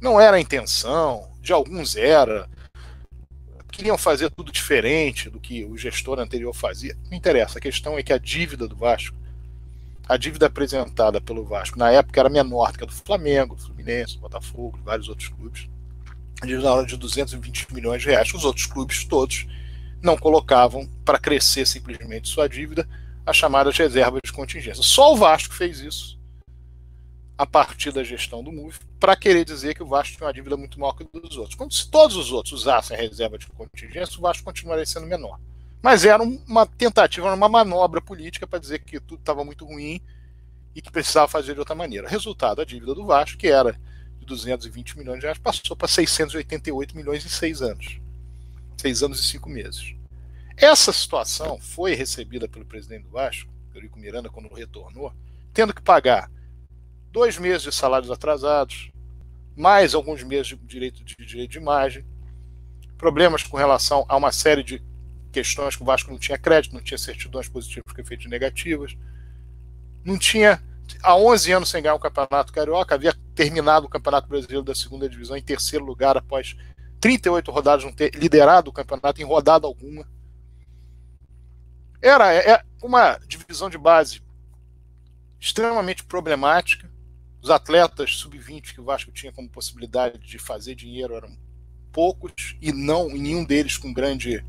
Não era a intenção, de alguns era, queriam fazer tudo diferente do que o gestor anterior fazia. Não interessa, a questão é que a dívida do Vasco, a dívida apresentada pelo Vasco na época era menor do que a do Flamengo, do Fluminense, do Botafogo, vários outros clubes, de, de 220 milhões de reais. Os outros clubes todos não colocavam para crescer simplesmente sua dívida as chamadas reservas de contingência. Só o Vasco fez isso a partir da gestão do MUF para querer dizer que o Vasco tinha uma dívida muito maior que dos outros. Como se todos os outros usassem a reserva de contingência, o Vasco continuaria sendo menor. Mas era uma tentativa, uma manobra política para dizer que tudo estava muito ruim e que precisava fazer de outra maneira. Resultado, a dívida do Vasco, que era de 220 milhões de reais, passou para 688 milhões em seis anos. Seis anos e cinco meses. Essa situação foi recebida pelo presidente do Vasco, Eurico Miranda, quando retornou, tendo que pagar dois meses de salários atrasados, mais alguns meses de direito de, direito de imagem, problemas com relação a uma série de questões que o Vasco não tinha crédito, não tinha certidões positivas com efeitos negativas, não tinha há 11 anos sem ganhar o Campeonato Carioca, havia terminado o Campeonato Brasileiro da segunda divisão em terceiro lugar após 38 rodadas, não ter liderado o campeonato em rodada alguma. Era é, uma divisão de base extremamente problemática. Os atletas sub-20 que o Vasco tinha como possibilidade de fazer dinheiro eram poucos e não nenhum deles com grande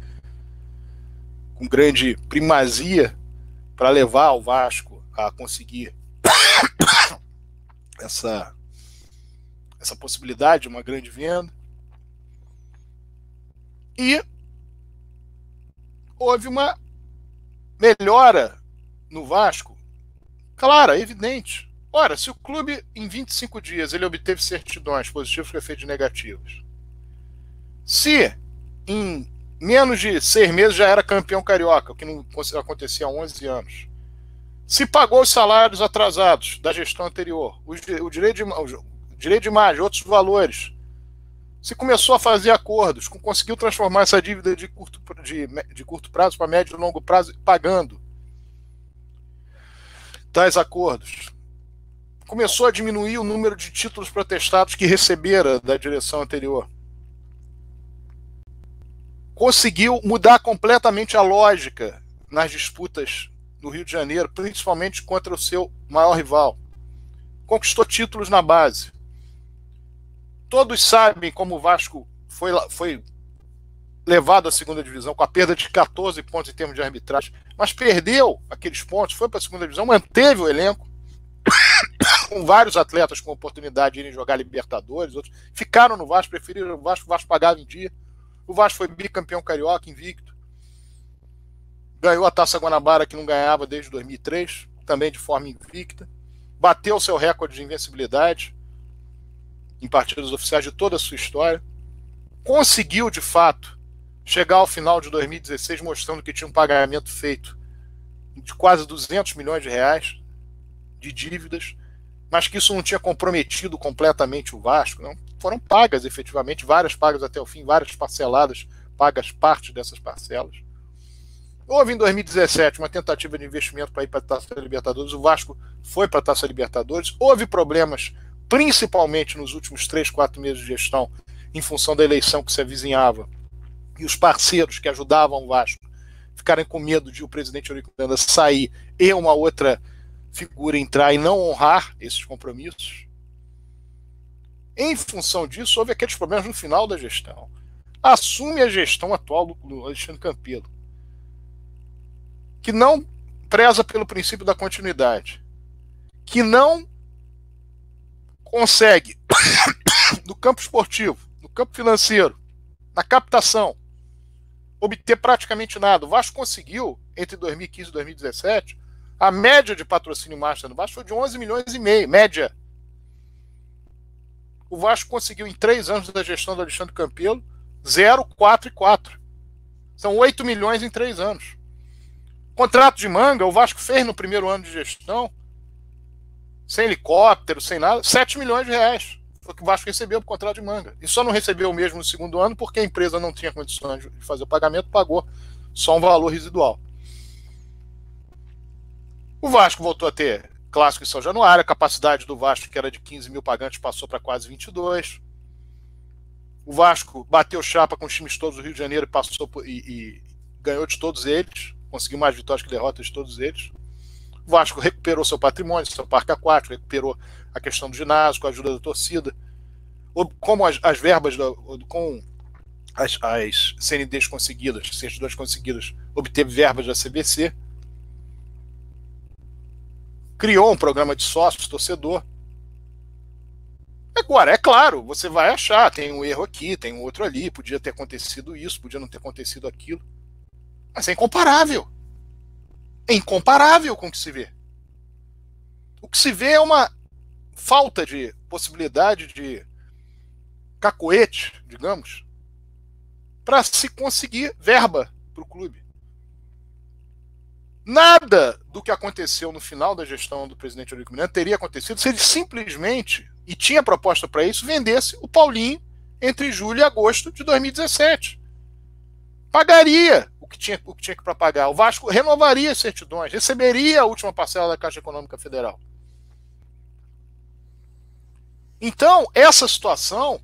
com grande primazia para levar o Vasco a conseguir (coughs) essa essa possibilidade de uma grande venda. E houve uma melhora no Vasco, clara, evidente. Ora, se o clube em 25 dias ele obteve certidões positivas com efeitos negativos, se em menos de seis meses já era campeão carioca, o que não acontecia há 11 anos, se pagou os salários atrasados da gestão anterior, o, direito de, o direito de imagem, outros valores, se começou a fazer acordos, conseguiu transformar essa dívida de curto, de, de curto prazo para médio e longo prazo, pagando tais acordos. Começou a diminuir o número de títulos protestados que recebera da direção anterior. Conseguiu mudar completamente a lógica nas disputas no Rio de Janeiro, principalmente contra o seu maior rival. Conquistou títulos na base Todos sabem como o Vasco foi, foi levado à segunda divisão com a perda de 14 pontos em termos de arbitragem, mas perdeu aqueles pontos, foi para a segunda divisão, manteve o elenco, (coughs) com vários atletas com oportunidade de irem jogar Libertadores, outros ficaram no Vasco, preferiram o Vasco, o Vasco pagava em dia. O Vasco foi bicampeão carioca, invicto. Ganhou a Taça Guanabara que não ganhava desde 2003, também de forma invicta. Bateu seu recorde de invencibilidade em partidas oficiais de toda a sua história. Conseguiu, de fato, chegar ao final de 2016 mostrando que tinha um pagamento feito de quase 200 milhões de reais de dívidas, mas que isso não tinha comprometido completamente o Vasco. Não foram pagas efetivamente, várias pagas até o fim, várias parceladas, pagas parte dessas parcelas. Houve em 2017 uma tentativa de investimento para ir para a Taça Libertadores, o Vasco foi para a Taça Libertadores, houve problemas principalmente nos últimos três, quatro meses de gestão, em função da eleição que se avizinhava, e os parceiros que ajudavam o Vasco ficarem com medo de o presidente Eurico Miranda sair e uma outra figura entrar e não honrar esses compromissos. Em função disso, houve aqueles problemas no final da gestão. Assume a gestão atual do Alexandre Campelo, que não preza pelo princípio da continuidade, que não consegue, (coughs) no campo esportivo, no campo financeiro, na captação, obter praticamente nada. O Vasco conseguiu, entre 2015 e 2017, a média de patrocínio master no Vasco foi de 11 milhões e meio, média. O Vasco conseguiu, em três anos da gestão do Alexandre Campelo, 0, 4 e 4. São 8 milhões em três anos. Contrato de manga, o Vasco fez no primeiro ano de gestão sem helicóptero, sem nada, 7 milhões de reais. Foi o que o Vasco recebeu por contrato de manga. E só não recebeu mesmo no segundo ano porque a empresa não tinha condições de fazer o pagamento, pagou só um valor residual. O Vasco voltou a ter clássico em São Januário, a capacidade do Vasco, que era de 15 mil pagantes, passou para quase 22. O Vasco bateu chapa com os times todos do Rio de Janeiro passou por, e, e ganhou de todos eles, conseguiu mais vitórias que derrotas de todos eles. O Vasco recuperou seu patrimônio, seu parque aquático, recuperou a questão do ginásio com a ajuda da torcida. Como as, as verbas, com as, as CNDs conseguidas, certidões conseguidas, obteve verbas da CBC. Criou um programa de sócios, torcedor. Agora, é claro, você vai achar, tem um erro aqui, tem um outro ali, podia ter acontecido isso, podia não ter acontecido aquilo. Mas é incomparável é incomparável com o que se vê. O que se vê é uma falta de possibilidade de cacoete, digamos, para se conseguir verba para o clube. Nada do que aconteceu no final da gestão do presidente Eurico Miranda teria acontecido se ele simplesmente, e tinha proposta para isso, vendesse o Paulinho entre julho e agosto de 2017. Pagaria o que tinha, o que tinha para pagar. O Vasco renovaria as certidões, receberia a última parcela da Caixa Econômica Federal. Então, essa situação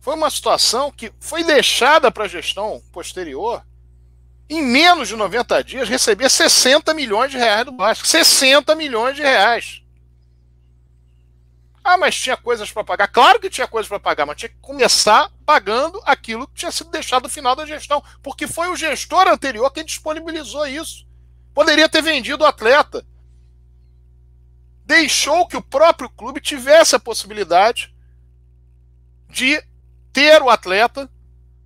foi uma situação que foi deixada para a gestão posterior em menos de 90 dias receber 60 milhões de reais do Vasco. 60 milhões de reais. Ah, mas tinha coisas para pagar. Claro que tinha coisas para pagar, mas tinha que começar pagando aquilo que tinha sido deixado no final da gestão, porque foi o gestor anterior quem disponibilizou isso. Poderia ter vendido o atleta. Deixou que o próprio clube tivesse a possibilidade de ter o atleta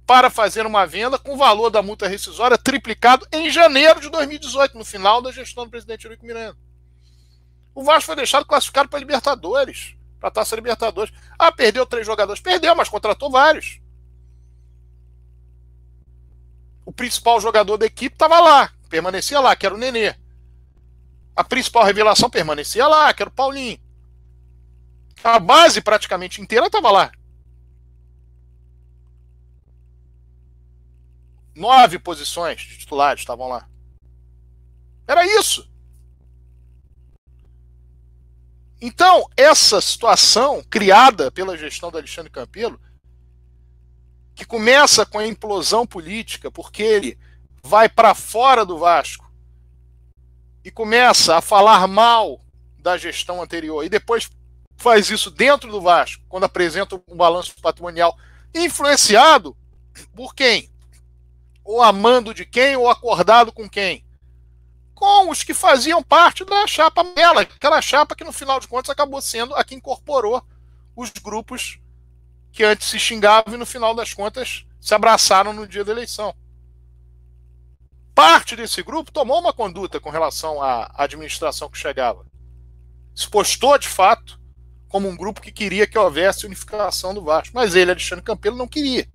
para fazer uma venda com o valor da multa rescisória triplicado em janeiro de 2018, no final da gestão do presidente Eurico Miranda. O Vasco foi deixado classificado para Libertadores, para a Taça Libertadores. Ah, perdeu três jogadores. Perdeu, mas contratou vários. O principal jogador da equipe estava lá, permanecia lá, que era o Nenê. A principal revelação permanecia lá, que era o Paulinho. A base praticamente inteira estava lá. Nove posições de titulares estavam lá. Era isso. Então, essa situação criada pela gestão do Alexandre Campelo, que começa com a implosão política, porque ele vai para fora do Vasco e começa a falar mal da gestão anterior e depois faz isso dentro do Vasco, quando apresenta um balanço patrimonial influenciado por quem? Ou amando de quem, ou acordado com quem? Com os que faziam parte da chapa dela, aquela chapa que no final de contas acabou sendo a que incorporou os grupos que antes se xingavam e no final das contas se abraçaram no dia da eleição. Parte desse grupo tomou uma conduta com relação à administração que chegava. Se postou de fato como um grupo que queria que houvesse unificação do Vasco. Mas ele, Alexandre Campelo, não queria.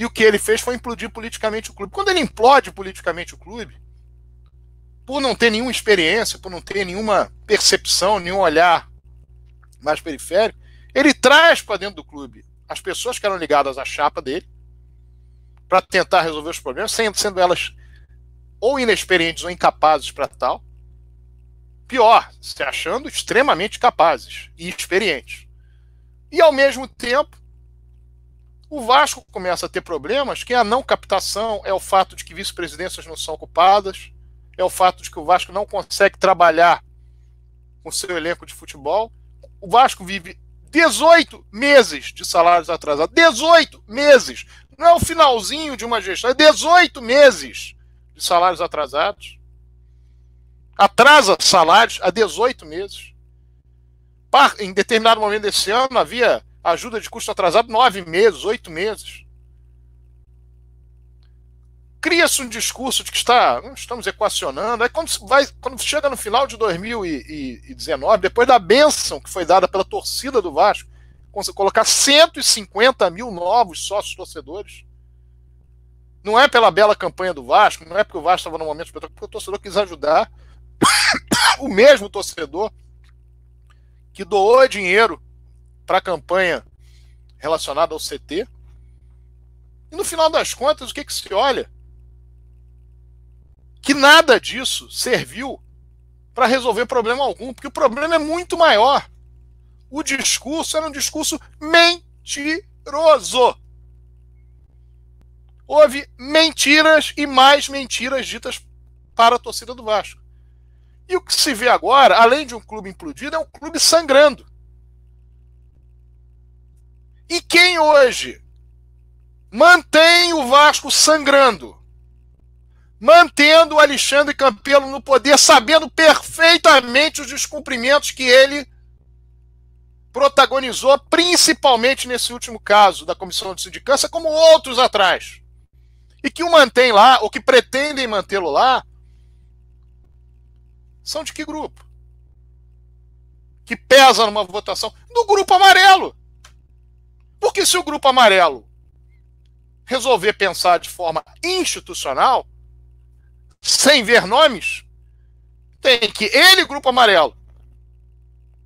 E o que ele fez foi implodir politicamente o clube. Quando ele implode politicamente o clube, por não ter nenhuma experiência, por não ter nenhuma percepção, nenhum olhar mais periférico, ele traz para dentro do clube as pessoas que eram ligadas à chapa dele para tentar resolver os problemas, sendo elas ou inexperientes ou incapazes para tal pior, se achando extremamente capazes e experientes. E ao mesmo tempo, o Vasco começa a ter problemas que é a não captação, é o fato de que vice-presidências não são ocupadas, é o fato de que o Vasco não consegue trabalhar com seu elenco de futebol. O Vasco vive 18 meses de salários atrasados. 18 meses! Não é o finalzinho de uma gestão, é 18 meses de salários atrasados atrasa salários há 18 meses. Em determinado momento desse ano havia ajuda de custo atrasado nove meses, oito meses. Cria-se um discurso de que está, estamos equacionando. Aí quando, vai, quando chega no final de 2019, depois da benção que foi dada pela torcida do Vasco, colocar 150 mil novos sócios torcedores. Não é pela bela campanha do Vasco, não é porque o Vasco estava no momento espetacular, porque o torcedor quis ajudar (coughs) o mesmo torcedor que doou dinheiro para a campanha relacionada ao CT. E no final das contas, o que, que se olha? Que nada disso serviu para resolver problema algum, porque o problema é muito maior. O discurso era um discurso mentiroso. Houve mentiras e mais mentiras ditas para a torcida do Vasco. E o que se vê agora, além de um clube implodido, é um clube sangrando. E quem hoje mantém o Vasco sangrando, mantendo o Alexandre Campelo no poder, sabendo perfeitamente os descumprimentos que ele protagonizou, principalmente nesse último caso da comissão de sindicância, como outros atrás. E que o mantém lá, ou que pretendem mantê-lo lá, são de que grupo? Que pesa numa votação? Do grupo amarelo. Porque se o grupo amarelo resolver pensar de forma institucional, sem ver nomes, tem que ele, grupo amarelo,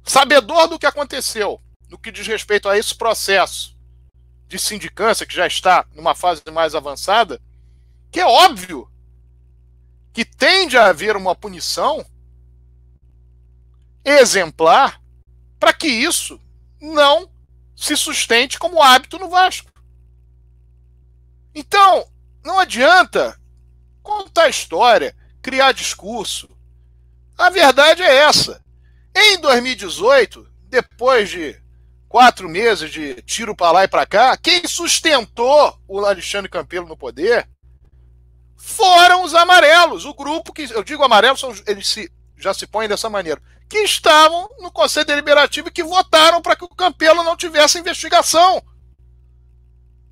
sabedor do que aconteceu, no que diz respeito a esse processo de sindicância, que já está numa fase mais avançada, que é óbvio que tende a haver uma punição exemplar para que isso não se sustente como hábito no Vasco. Então, não adianta contar história, criar discurso. A verdade é essa. Em 2018, depois de quatro meses de tiro para lá e para cá, quem sustentou o Alexandre Campelo no poder foram os amarelos. O grupo que eu digo amarelo, eles se, já se põem dessa maneira que estavam no Conselho Deliberativo e que votaram para que o Campelo não tivesse investigação.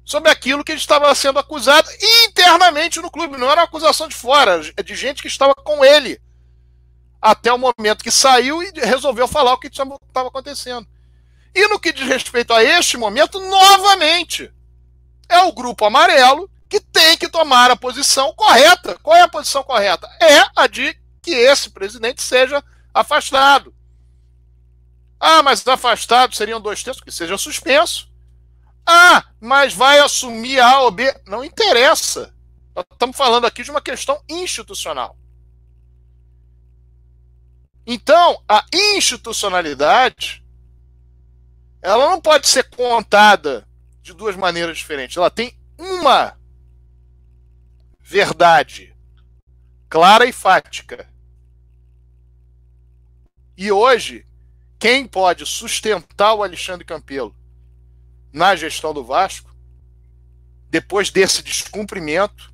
sobre aquilo que ele estava sendo acusado internamente no clube. Não era uma acusação de fora, é de gente que estava com ele. Até o momento que saiu e resolveu falar o que estava acontecendo. E no que diz respeito a este momento, novamente, é o grupo amarelo que tem que tomar a posição correta. Qual é a posição correta? É a de que esse presidente seja afastado. Ah, mas afastado seriam dois terços, que seja suspenso. Ah, mas vai assumir A ou B. Não interessa. Nós estamos falando aqui de uma questão institucional. Então, a institucionalidade ela não pode ser contada de duas maneiras diferentes. Ela tem uma verdade clara e fática. E hoje, quem pode sustentar o Alexandre Campelo na gestão do Vasco, depois desse descumprimento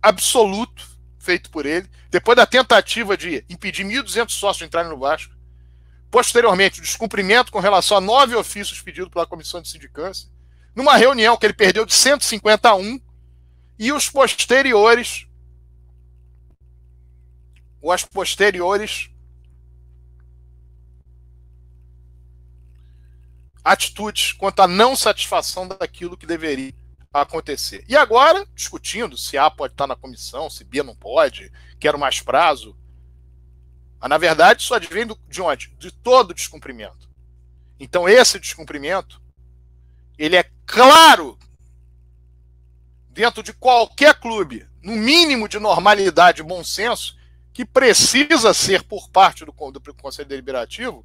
absoluto feito por ele, depois da tentativa de impedir 1.200 sócios de entrarem no Vasco, posteriormente o descumprimento com relação a nove ofícios pedidos pela comissão de sindicância, numa reunião que ele perdeu de 151 e os posteriores os posteriores atitudes quanto à não satisfação daquilo que deveria acontecer. E agora, discutindo se A pode estar na comissão, se B não pode, quero mais prazo. Mas, na verdade, isso advém de onde? De todo descumprimento. Então, esse descumprimento ele é claro dentro de qualquer clube, no mínimo de normalidade e bom senso, que precisa ser por parte do, do Conselho Deliberativo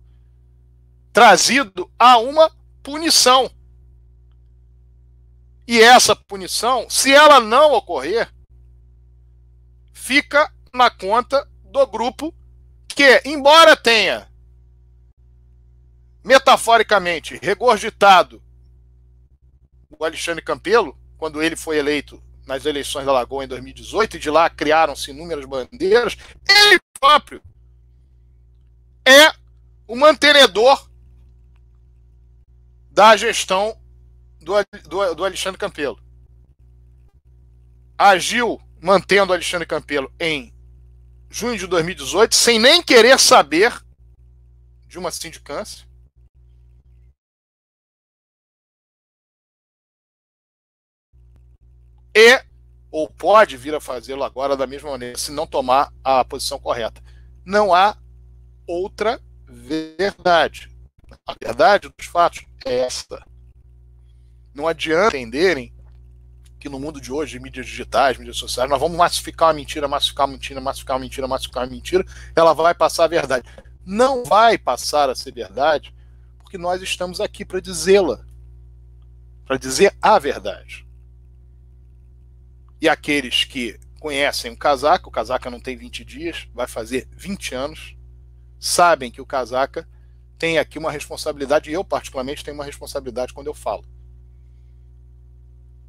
trazido a uma punição. E essa punição, se ela não ocorrer, fica na conta do grupo que, embora tenha metaforicamente regurgitado o Alexandre Campelo, quando ele foi eleito nas eleições da Lagoa em 2018, e de lá criaram-se inúmeras bandeiras, ele próprio é o mantenedor da gestão do, do, do Alexandre Campelo. Agiu mantendo o Alexandre Campelo em junho de 2018, sem nem querer saber de uma sindicância. e ou pode vir a fazê-lo agora da mesma maneira, se não tomar a posição correta. Não há outra verdade. A verdade dos fatos é esta. Não adianta entenderem que no mundo de hoje, mídias digitais, mídias sociais, nós vamos massificar uma mentira, massificar uma mentira, massificar uma mentira, massificar uma mentira, ela vai passar a verdade. Não vai passar a ser verdade, porque nós estamos aqui para dizê-la, para dizer a verdade. E aqueles que conhecem o casaca, o casaca não tem 20 dias, vai fazer 20 anos, sabem que o casaca tem aqui uma responsabilidade, eu particularmente tenho uma responsabilidade quando eu falo.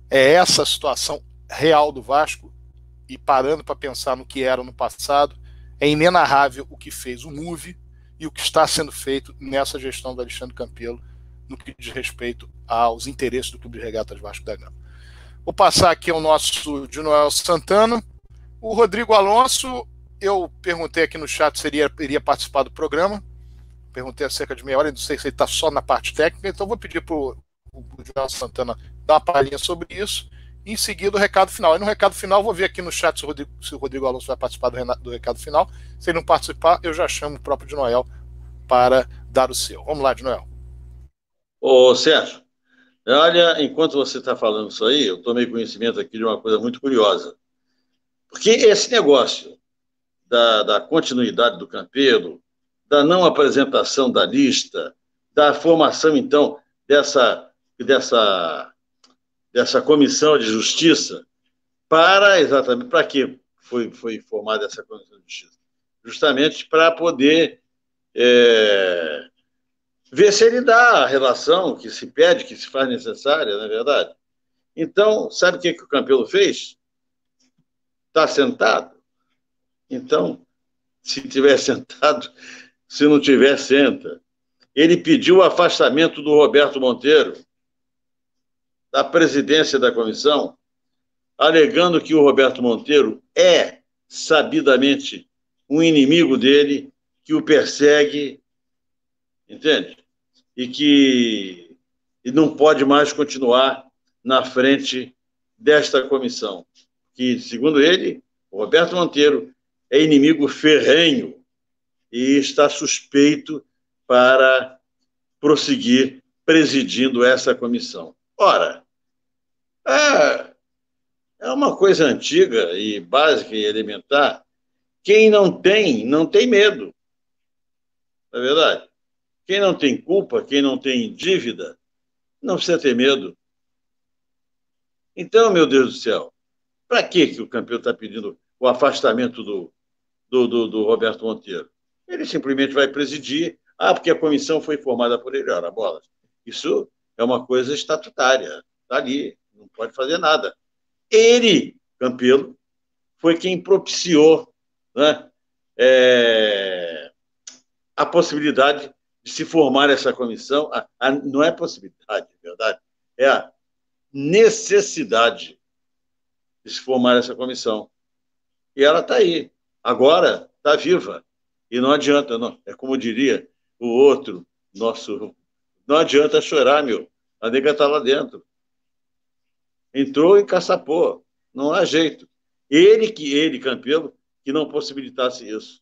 É essa a situação real do Vasco, e parando para pensar no que era no passado, é inenarrável o que fez o MUVE e o que está sendo feito nessa gestão do Alexandre Campelo no que diz respeito aos interesses do Clube de Regatas Vasco da Gama. Vou passar aqui ao nosso de Noel Santana. O Rodrigo Alonso, eu perguntei aqui no chat se ele iria participar do programa. Perguntei há cerca de meia hora, não sei se ele está só na parte técnica, então vou pedir para o Joel Santana dar uma palhinha sobre isso. Em seguida o recado final. E no recado final, vou ver aqui no chat se o Rodrigo, se o Rodrigo Alonso vai participar do, do recado final. Se ele não participar, eu já chamo o próprio de Noel para dar o seu. Vamos lá, de Noel. Ô, Sérgio, Olha, enquanto você está falando isso aí, eu tomei conhecimento aqui de uma coisa muito curiosa. Porque esse negócio da, da continuidade do Campelo, da não apresentação da lista, da formação, então, dessa, dessa, dessa comissão de justiça, para exatamente para que foi, foi formada essa comissão de justiça? Justamente para poder é, ver se ele dá a relação que se pede, que se faz necessária, não é verdade? Então, sabe o que, que o Campelo fez? Está sentado. Então, se tiver (laughs) sentado, se não tiver, senta. Ele pediu o afastamento do Roberto Monteiro da presidência da comissão, alegando que o Roberto Monteiro é sabidamente um inimigo dele, que o persegue, entende? E que e não pode mais continuar na frente desta comissão, que, segundo ele, o Roberto Monteiro é inimigo ferrenho e está suspeito para prosseguir presidindo essa comissão. Ora, é, é uma coisa antiga e básica e elementar. Quem não tem, não tem medo. Não é verdade? Quem não tem culpa, quem não tem dívida, não precisa ter medo. Então, meu Deus do céu, para que, que o campeão está pedindo o afastamento do, do, do, do, Roberto Monteiro? Ele simplesmente vai presidir. Ah, porque a comissão foi formada por ele. Ora, bola. Isso é uma coisa estatutária. Está ali, não pode fazer nada. Ele, Campelo, foi quem propiciou né, é, a possibilidade de se formar essa comissão. A, a, não é possibilidade, é verdade, é a necessidade de se formar essa comissão. E ela está aí. Agora está viva. E não adianta, não. É como diria o outro, nosso. Não adianta chorar, meu. A nega está lá dentro. Entrou e caçapou. Não há jeito. Ele que ele, Campelo, que não possibilitasse isso,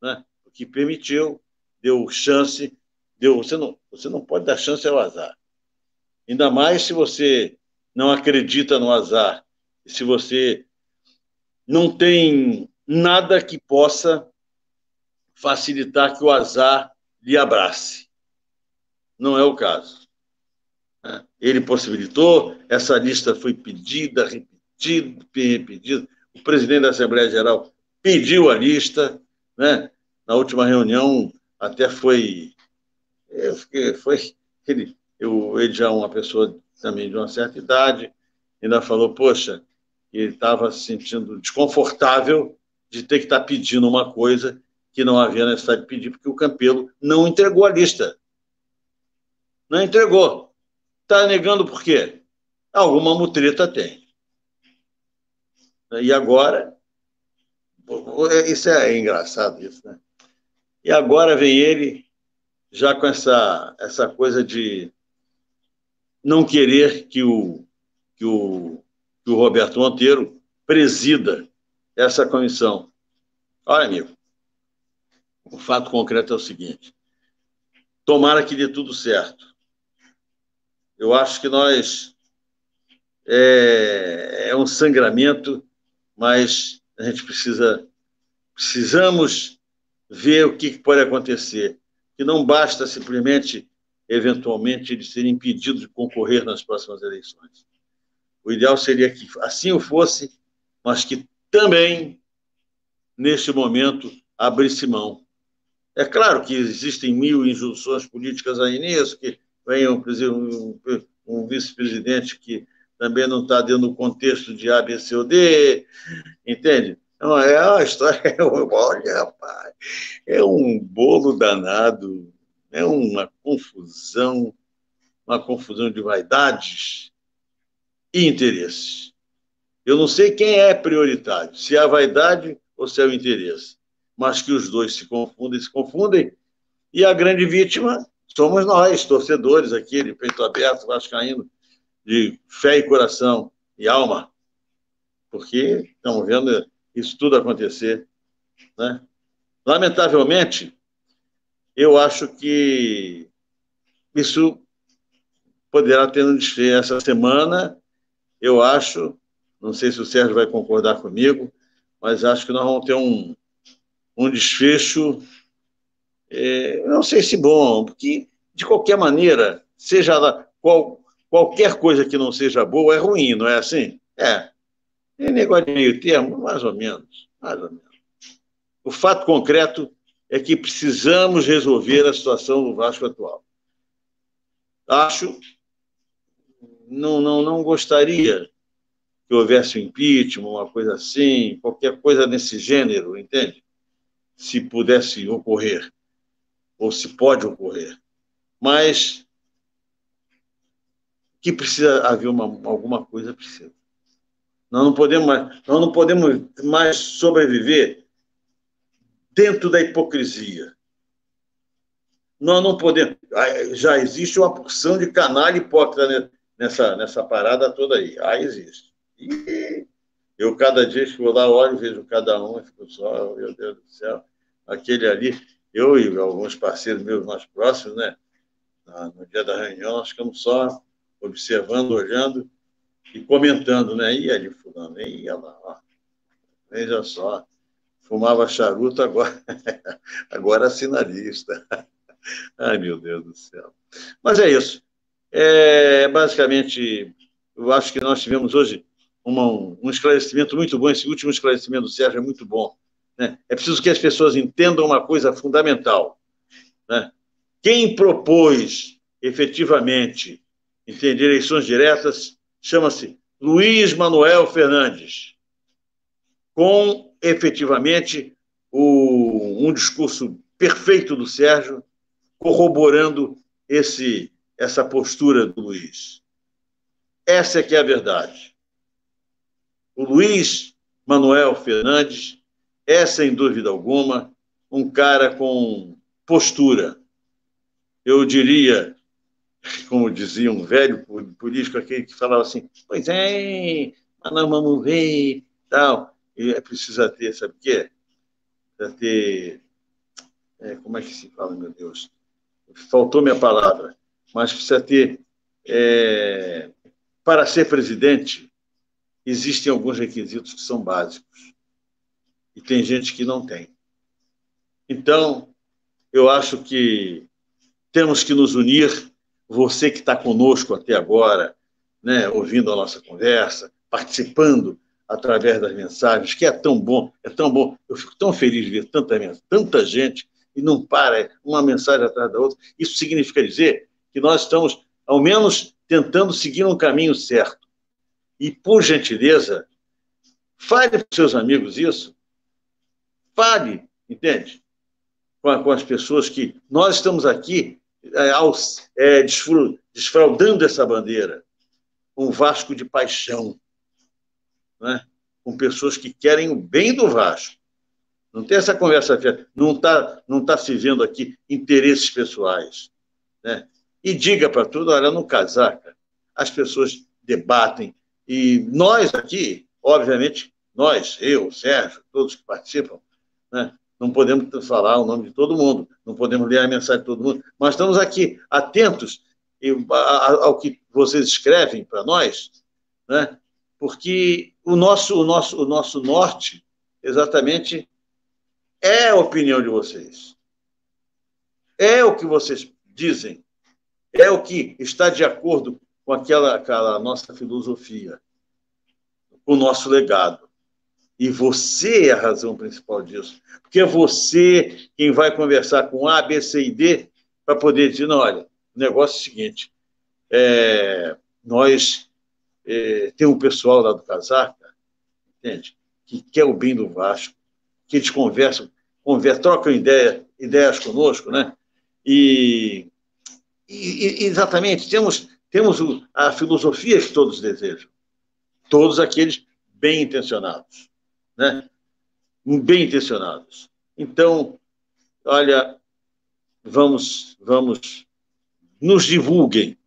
né? Que permitiu, deu chance, deu. Você não, você não pode dar chance ao azar. Ainda mais se você não acredita no azar se você não tem nada que possa facilitar que o azar lhe abrace. Não é o caso. Né? Ele possibilitou, essa lista foi pedida, repetida, repetida. O presidente da Assembleia Geral pediu a lista, né? na última reunião até foi. foi ele, eu, ele já é uma pessoa também de uma certa idade, ainda falou: Poxa, ele estava se sentindo desconfortável de ter que estar tá pedindo uma coisa que não havia necessidade de pedir, porque o Campelo não entregou a lista. Não entregou. Está negando por quê? Alguma mutreta tem. E agora, isso é engraçado isso, né? E agora vem ele já com essa, essa coisa de não querer que o, que o que o Roberto Monteiro presida essa comissão. Olha, amigo, o fato concreto é o seguinte: tomara que dê tudo certo. Eu acho que nós. É, é um sangramento, mas a gente precisa. Precisamos ver o que pode acontecer. Que não basta simplesmente, eventualmente, ele ser impedido de concorrer nas próximas eleições. O ideal seria que assim o fosse, mas que também, neste momento, abrisse mão. É claro que existem mil injunções políticas aí nisso, que venha um, um, um vice-presidente que também não está dentro do contexto de A, B, C ou D, entende? Não, é uma história, (laughs) olha, rapaz, é um bolo danado, é uma confusão, uma confusão de vaidades, e interesses. Eu não sei quem é prioritário, se é a vaidade ou se é o interesse, mas que os dois se confundem, se confundem, e a grande vítima somos nós, torcedores aqui, de peito aberto, vascaíno, de fé e coração e alma, porque estamos vendo isso tudo acontecer. Né? Lamentavelmente, eu acho que isso poderá ter um desfecho essa semana eu acho, não sei se o Sérgio vai concordar comigo, mas acho que nós vamos ter um, um desfecho, é, não sei se bom, porque, de qualquer maneira, seja lá, qual, qualquer coisa que não seja boa é ruim, não é assim? É. É negócio de meio termo, mais ou menos, mais ou menos. O fato concreto é que precisamos resolver a situação do Vasco atual. Acho não, não, não gostaria que houvesse um impeachment, uma coisa assim, qualquer coisa nesse gênero, entende? Se pudesse ocorrer, ou se pode ocorrer. Mas que precisa haver uma, alguma coisa, precisa. Nós não podemos mais, nós não podemos mais sobreviver dentro da hipocrisia. Nós não podemos. Já existe uma porção de canalha hipócrita nessa, nessa parada toda aí. Ah, existe. E eu, cada dia que vou lá, olho, vejo cada um e fico só, meu Deus do céu, aquele ali. Eu e alguns parceiros meus mais próximos, né? No dia da reunião, nós ficamos só observando, olhando e comentando, né? E ali, fulano, ia lá, ó. Veja só, fumava charuto, agora, (laughs) agora sinalista. (laughs) Ai, meu Deus do céu. Mas é isso. É, basicamente, eu acho que nós tivemos hoje uma, um esclarecimento muito bom. Esse último esclarecimento do Sérgio é muito bom. Né? É preciso que as pessoas entendam uma coisa fundamental. Né? Quem propôs efetivamente entender eleições diretas chama-se Luiz Manuel Fernandes, com efetivamente o, um discurso perfeito do Sérgio, corroborando esse, essa postura do Luiz. Essa é que é a verdade. O Luiz Manuel Fernandes é, sem dúvida alguma, um cara com postura. Eu diria (laughs) como dizia um velho político aquele que falava assim, pois é, mas nós vamos ver tal. E é preciso ter, sabe o quê? Precisa ter. É, como é que se fala, meu Deus? Faltou minha palavra, mas precisa ter. É, para ser presidente, existem alguns requisitos que são básicos. E tem gente que não tem. Então, eu acho que temos que nos unir você que está conosco até agora, né, ouvindo a nossa conversa, participando através das mensagens, que é tão bom, é tão bom. Eu fico tão feliz de ver tanta, tanta gente e não para uma mensagem atrás da outra. Isso significa dizer que nós estamos, ao menos, tentando seguir um caminho certo. E, por gentileza, fale os seus amigos isso. Fale, entende? Com, com as pessoas que nós estamos aqui é, é, desfraudando essa bandeira, um Vasco de paixão, né? com pessoas que querem o bem do Vasco. Não tem essa conversa não está não tá se vendo aqui interesses pessoais. Né? E diga para tudo, olha, no casaca, as pessoas debatem, e nós aqui, obviamente, nós, eu, Sérgio, todos que participam, né? não podemos falar o nome de todo mundo, não podemos ler a mensagem de todo mundo, mas estamos aqui atentos ao que vocês escrevem para nós, né? porque o nosso, o, nosso, o nosso norte, exatamente, é a opinião de vocês. É o que vocês dizem, é o que está de acordo com aquela, aquela nossa filosofia, com o nosso legado. E você é a razão principal disso. Porque é você quem vai conversar com A, B, C e D para poder dizer: não, olha, o negócio é o seguinte, é, nós é, tem um pessoal lá do Casaca, entende? Que quer o bem do Vasco, que eles conversam, conversam trocam ideia, ideias conosco, né? E, e, exatamente, temos, temos a filosofia que todos desejam. Todos aqueles bem intencionados né? bem intencionados. Então, olha, vamos, vamos, nos divulguem,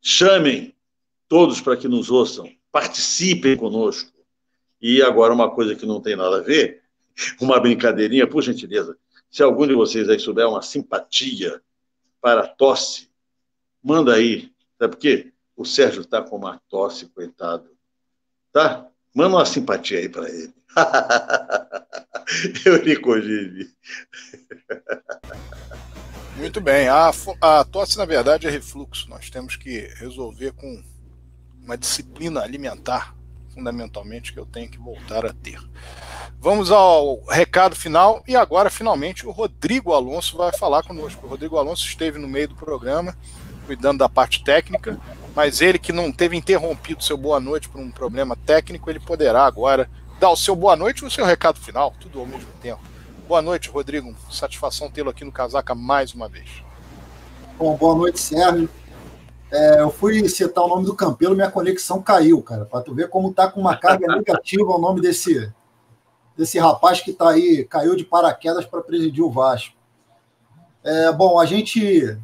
chamem todos para que nos ouçam, participem conosco. E agora uma coisa que não tem nada a ver, (laughs) uma brincadeirinha, por gentileza. Se algum de vocês aí souber uma simpatia para a tosse, manda aí. Sabe por quê? O Sérgio está com uma tosse, coitado. Tá? Manda uma simpatia aí para ele. (laughs) Euricogive. Muito bem. A, a tosse, na verdade, é refluxo. Nós temos que resolver com uma disciplina alimentar, fundamentalmente, que eu tenho que voltar a ter. Vamos ao recado final e agora, finalmente, o Rodrigo Alonso vai falar conosco. O Rodrigo Alonso esteve no meio do programa, cuidando da parte técnica, mas ele que não teve interrompido seu boa noite por um problema técnico, ele poderá agora dar o seu boa noite e o seu recado final, tudo ao mesmo tempo. Boa noite, Rodrigo. Satisfação tê-lo aqui no Casaca mais uma vez. Bom, boa noite, Sérgio. É, eu fui citar o nome do Campelo, minha conexão caiu, cara, para tu ver como tá com uma carga (laughs) negativa o nome desse, desse rapaz que tá aí, caiu de paraquedas para presidir o Vasco. É, bom, a gente,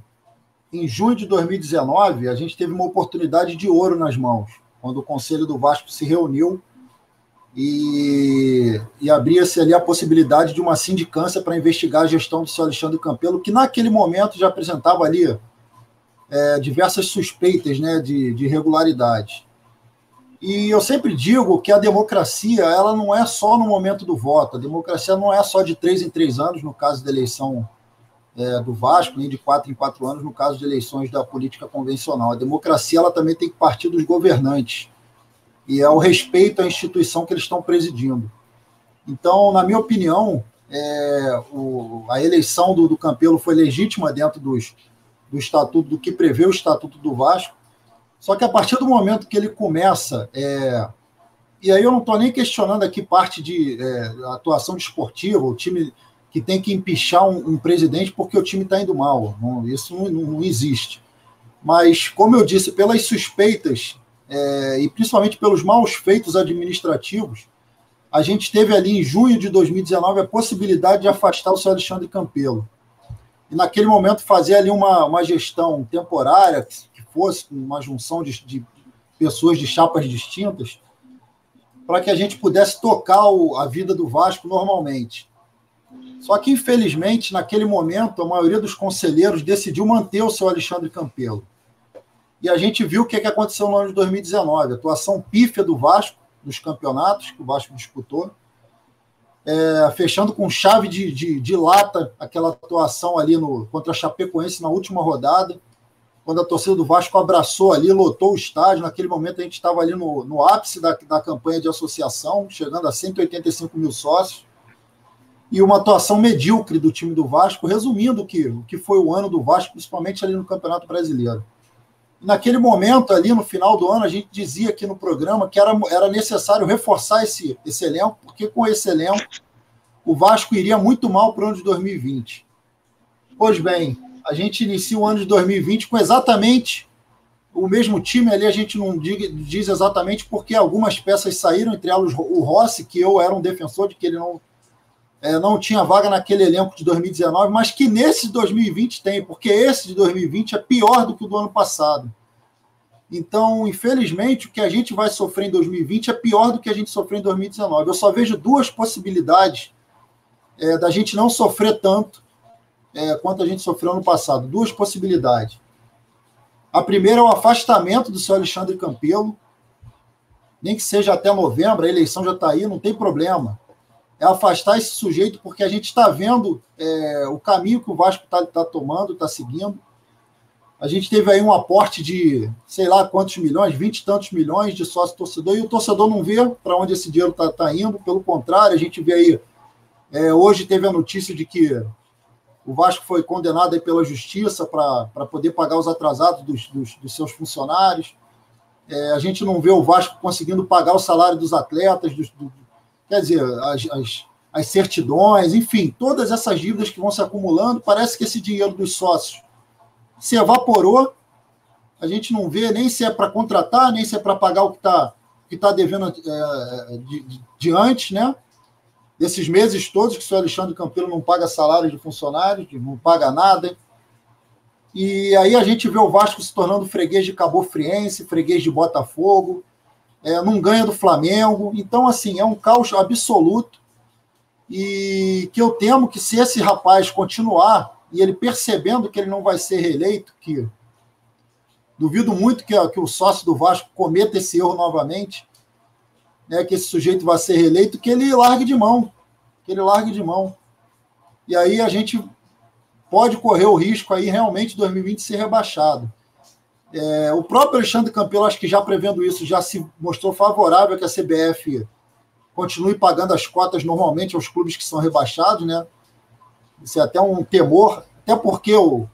em junho de 2019, a gente teve uma oportunidade de ouro nas mãos, quando o Conselho do Vasco se reuniu e, e abria-se ali a possibilidade de uma sindicância para investigar a gestão do seu Alexandre Campelo, que naquele momento já apresentava ali é, diversas suspeitas né, de, de irregularidade. E eu sempre digo que a democracia ela não é só no momento do voto, a democracia não é só de três em três anos, no caso da eleição é, do Vasco, de quatro em quatro anos, no caso de eleições da política convencional. A democracia ela também tem que partir dos governantes e é o respeito à instituição que eles estão presidindo. Então, na minha opinião, é, o, a eleição do, do Campelo foi legítima dentro dos, do estatuto, do que prevê o estatuto do Vasco. Só que a partir do momento que ele começa, é, e aí eu não estou nem questionando aqui parte de é, atuação desportiva, o time que tem que empichar um, um presidente porque o time está indo mal. Não, isso não, não, existe. Mas, como eu disse, pelas suspeitas é, e principalmente pelos maus feitos administrativos, a gente teve ali em junho de 2019 a possibilidade de afastar o seu Alexandre Campelo. E naquele momento fazer ali uma, uma gestão temporária, que fosse uma junção de, de pessoas de chapas distintas, para que a gente pudesse tocar o, a vida do Vasco normalmente. Só que, infelizmente, naquele momento, a maioria dos conselheiros decidiu manter o seu Alexandre Campelo. E a gente viu o que, aconteceu no ano de 2019, a atuação pífia do Vasco nos campeonatos que o Vasco disputou, é, fechando com chave de, de, de, lata aquela atuação ali no, contra a Chapecoense na última rodada, quando a torcida do Vasco abraçou ali, lotou o estádio. Naquele momento a gente estava ali no, no ápice da, da campanha de associação, chegando a 185 mil sócios, e uma atuação medíocre do time do Vasco, resumindo o que, o que foi o ano do Vasco, principalmente ali no Campeonato Brasileiro. Naquele momento, ali no final do ano, a gente dizia aqui no programa que era, era necessário reforçar esse, esse elenco, porque com esse elenco o Vasco iria muito mal para o ano de 2020. Pois bem, a gente inicia o ano de 2020 com exatamente o mesmo time ali, a gente não diz exatamente porque algumas peças saíram, entre elas o Rossi, que eu era um defensor de que ele não, é, não tinha vaga naquele elenco de 2019, mas que nesse de 2020 tem, porque esse de 2020 é pior do que o do ano passado. Então, infelizmente, o que a gente vai sofrer em 2020 é pior do que a gente sofreu em 2019. Eu só vejo duas possibilidades é, da gente não sofrer tanto é, quanto a gente sofreu no passado. Duas possibilidades. A primeira é o afastamento do seu Alexandre Campelo, nem que seja até novembro, a eleição já está aí, não tem problema. É afastar esse sujeito, porque a gente está vendo é, o caminho que o Vasco está tá tomando, está seguindo. A gente teve aí um aporte de sei lá quantos milhões, vinte e tantos milhões de sócio torcedor, e o torcedor não vê para onde esse dinheiro está tá indo, pelo contrário, a gente vê aí. É, hoje teve a notícia de que o Vasco foi condenado pela justiça para poder pagar os atrasados dos, dos, dos seus funcionários. É, a gente não vê o Vasco conseguindo pagar o salário dos atletas, dos, do, quer dizer, as, as, as, certidões, enfim, todas essas dívidas que vão se acumulando. Parece que esse dinheiro dos sócios se evaporou. A gente não vê nem se é para contratar, nem se é para pagar o que está que tá devendo é, de, de, de antes, né? desses meses todos que o senhor Alexandre Campelo não paga salário de funcionários, não paga nada. E aí a gente vê o Vasco se tornando freguês de Cabo Friense, freguês de Botafogo, é, não ganha do Flamengo. Então, assim, é um caos absoluto. E que eu temo que se esse rapaz continuar, e ele percebendo que ele não vai ser reeleito, que duvido muito que, que o sócio do Vasco cometa esse erro novamente, né, que esse sujeito vai ser reeleito, que ele largue de mão. Que ele largue de mão. E aí a gente pode correr o risco aí realmente 2020 ser rebaixado. É, o próprio Alexandre Campelo, acho que já prevendo isso, já se mostrou favorável que a CBF continue pagando as cotas normalmente aos clubes que são rebaixados, né? Isso é até um temor, até porque o,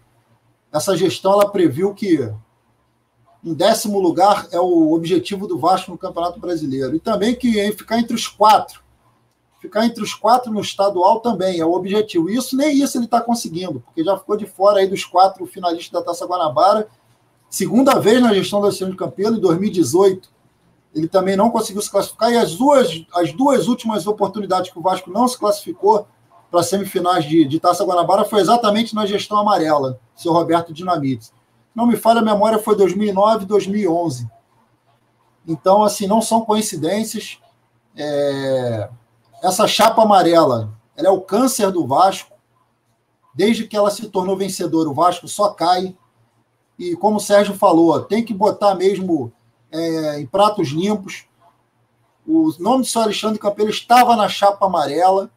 essa gestão ela previu que em décimo lugar é o objetivo do Vasco no Campeonato Brasileiro. E também que ficar entre os quatro. Ficar entre os quatro no estadual também é o objetivo. Isso nem isso ele está conseguindo, porque já ficou de fora aí dos quatro finalistas da Taça Guanabara Segunda vez na gestão do Alexandre Campelo, em 2018, ele também não conseguiu se classificar, e as duas, as duas últimas oportunidades que o Vasco não se classificou para semifinais de, de Taça Guanabara foi exatamente na gestão amarela, seu Roberto Dinamite. Não me falha a memória, foi 2009 2011. Então, assim, não são coincidências. É... Essa chapa amarela, ela é o câncer do Vasco. Desde que ela se tornou vencedora, o Vasco só cai. E como o Sérgio falou, tem que botar mesmo é, em pratos limpos. O nome do senhor Alexandre Campelo estava na chapa amarela.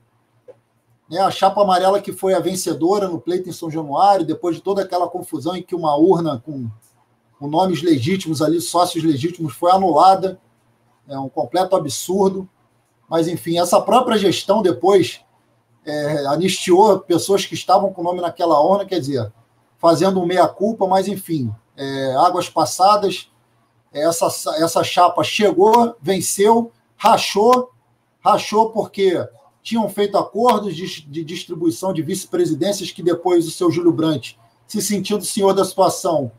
Né, a chapa amarela que foi a vencedora no pleito em São Januário, depois de toda aquela confusão em que uma urna com, com nomes legítimos ali, sócios legítimos, foi anulada. É um completo absurdo. Mas, enfim, essa própria gestão depois é, anistiou pessoas que estavam com o nome naquela urna, quer dizer, fazendo um meia-culpa, mas, enfim, é, águas passadas, essa, essa chapa chegou, venceu, rachou, rachou porque tinham feito acordos de, de distribuição de vice-presidências que depois o seu Júlio Brandt, se sentindo senhor da situação,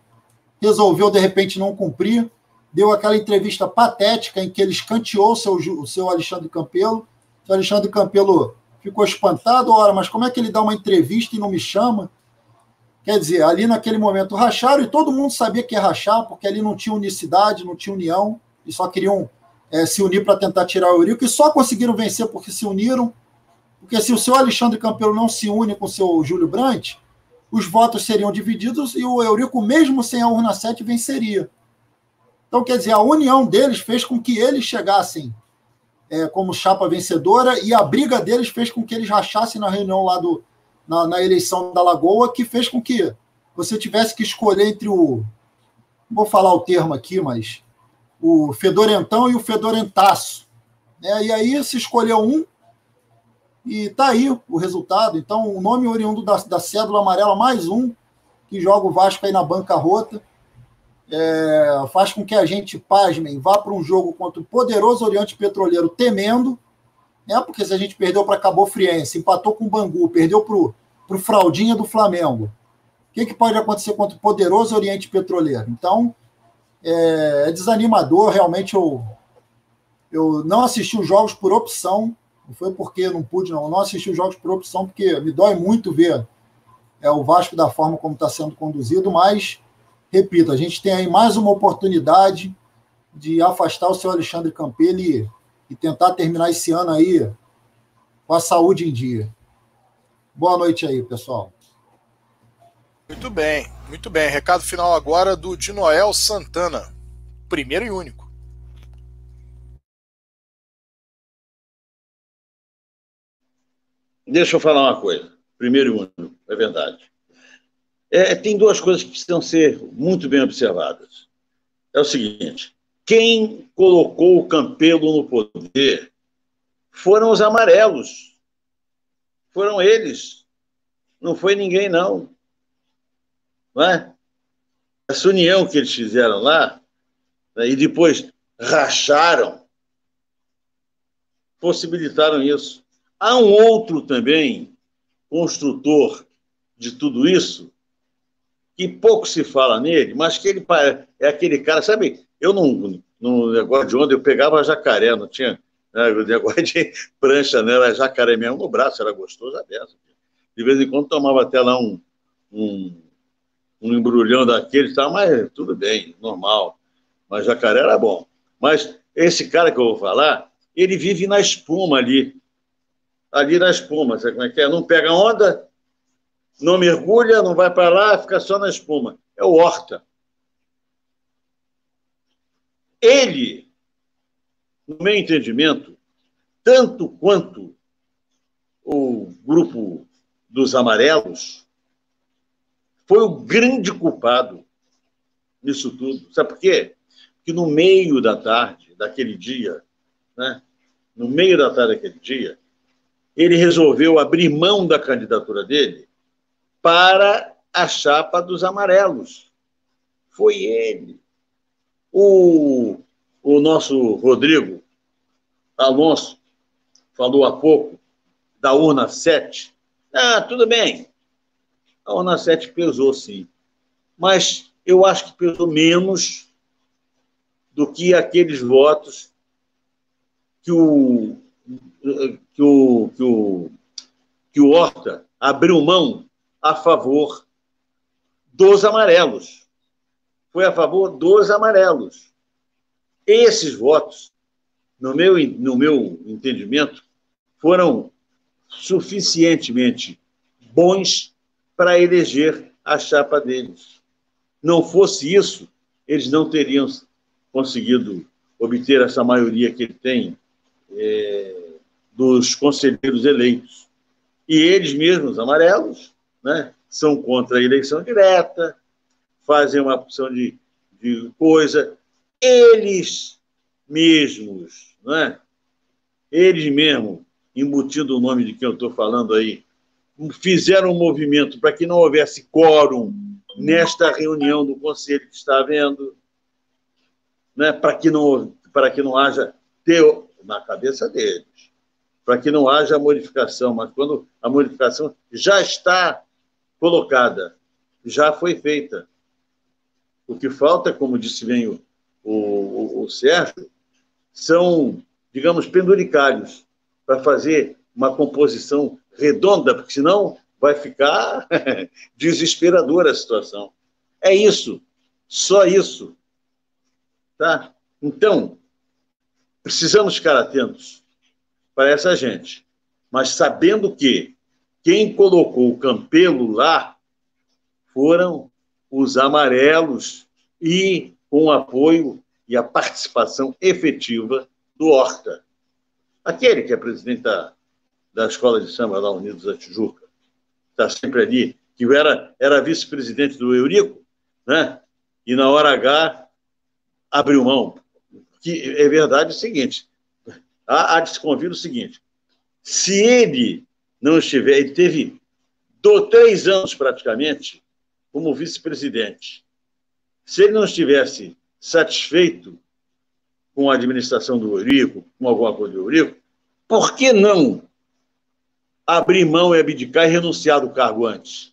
resolveu de repente não cumprir, deu aquela entrevista patética em que ele escanteou o seu, o seu Alexandre Campelo. O Alexandre Campelo ficou espantado, ora, mas como é que ele dá uma entrevista e não me chama? Quer dizer, ali naquele momento racharam e todo mundo sabia que ia rachar, porque ali não tinha unicidade, não tinha união, e só queriam é, se unir para tentar tirar o Eurico, e só conseguiram vencer porque se uniram. Porque se o seu Alexandre Campelo não se une com o seu Júlio Brandt, os votos seriam divididos e o Eurico, mesmo sem a urna 7, venceria. Então, quer dizer, a união deles fez com que eles chegassem é, como chapa vencedora e a briga deles fez com que eles rachassem na reunião lá do, na, na, eleição da Lagoa que fez com que você tivesse que escolher entre o. Vou falar o termo aqui, mas. O fedorentão e o fedorentaço. É, e aí se escolheu um e tá aí o resultado. Então, o nome oriundo da, da cédula amarela, mais um, que joga o Vasco aí na bancarrota, é, faz com que a gente, pasmem, vá para um jogo contra o poderoso Oriente Petroleiro temendo, né? Porque se a gente perdeu para Cabo Friense, empatou com o Bangu, perdeu para o Fraldinha do Flamengo, o que, que pode acontecer contra o poderoso Oriente Petroleiro? Então, é, é desanimador, realmente eu, eu não assisti os jogos por opção, não foi porque não pude, não, eu não assisti os jogos por opção, porque me dói muito ver é, o Vasco da forma como está sendo conduzido, mas, repito, a gente tem aí mais uma oportunidade de afastar o seu Alexandre Campelo e tentar terminar esse ano aí com a saúde em dia. Boa noite aí, pessoal. Muito bem, muito bem. Recado final agora do de Noel Santana, primeiro e único. Deixa eu falar uma coisa. Primeiro e único, é verdade. É, tem duas coisas que precisam ser muito bem observadas. É o seguinte: quem colocou o Campelo no poder foram os amarelos. Foram eles. Não foi ninguém, não. não é? Essa união que eles fizeram lá, né, e depois racharam, possibilitaram isso. Há um outro também, construtor de tudo isso, que pouco se fala nele, mas que ele é aquele cara, sabe? Eu não, no negócio de onda, eu pegava jacaré, não tinha né, o negócio de (laughs) prancha, né? Era jacaré mesmo no braço, era gostoso a beça. De vez em quando tomava até lá um, um, um embrulhão daqueles, tá, mas tudo bem, normal. Mas jacaré era bom. Mas esse cara que eu vou falar, ele vive na espuma ali. Ali na espuma, sabe como é que é? Não pega onda, não mergulha, não vai para lá, fica só na espuma. É o Horta. Ele, no meu entendimento, tanto quanto o grupo dos amarelos, foi o grande culpado nisso tudo. Sabe por quê? Porque no meio da tarde daquele dia, né, no meio da tarde daquele dia, ele resolveu abrir mão da candidatura dele para a chapa dos amarelos. Foi ele. O, o nosso Rodrigo Alonso falou há pouco da urna 7. Ah, tudo bem. A urna 7 pesou, sim. Mas eu acho que pesou menos do que aqueles votos que o, que o, que o, que o Horta abriu mão a favor dos amarelos. Foi a favor dos amarelos. Esses votos, no meu, no meu entendimento, foram suficientemente bons para eleger a chapa deles. Não fosse isso, eles não teriam conseguido obter essa maioria que ele tem é, dos conselheiros eleitos. E eles mesmos, amarelos, né, são contra a eleição direta, fazem uma opção de, de coisa. Eles mesmos, né, eles mesmos, embutindo o nome de quem eu estou falando aí, fizeram um movimento para que não houvesse quórum nesta reunião do conselho que está havendo né, para que não para que não haja teo, na cabeça deles, para que não haja modificação, mas quando a modificação já está colocada, já foi feita. O que falta, como disse bem o, o, o Sérgio, são, digamos, penduricários para fazer uma composição redonda, porque senão vai ficar (laughs) desesperadora a situação. É isso, só isso. Tá? Então, precisamos ficar atentos para essa gente, mas sabendo que quem colocou o Campelo lá foram os amarelos e com o apoio e a participação efetiva do Horta, aquele que é presidente da, da Escola de Samba lá Unidos da Tijuca, está sempre ali, que era, era vice-presidente do Eurico, né? e na hora H abriu mão. Que é verdade o seguinte: há, há de se convir o seguinte: se ele não estiver, ele teve do, três anos praticamente como vice-presidente. Se ele não estivesse satisfeito com a administração do Eurico, com alguma coisa do Eurico, por que não abrir mão e abdicar e renunciar do cargo antes?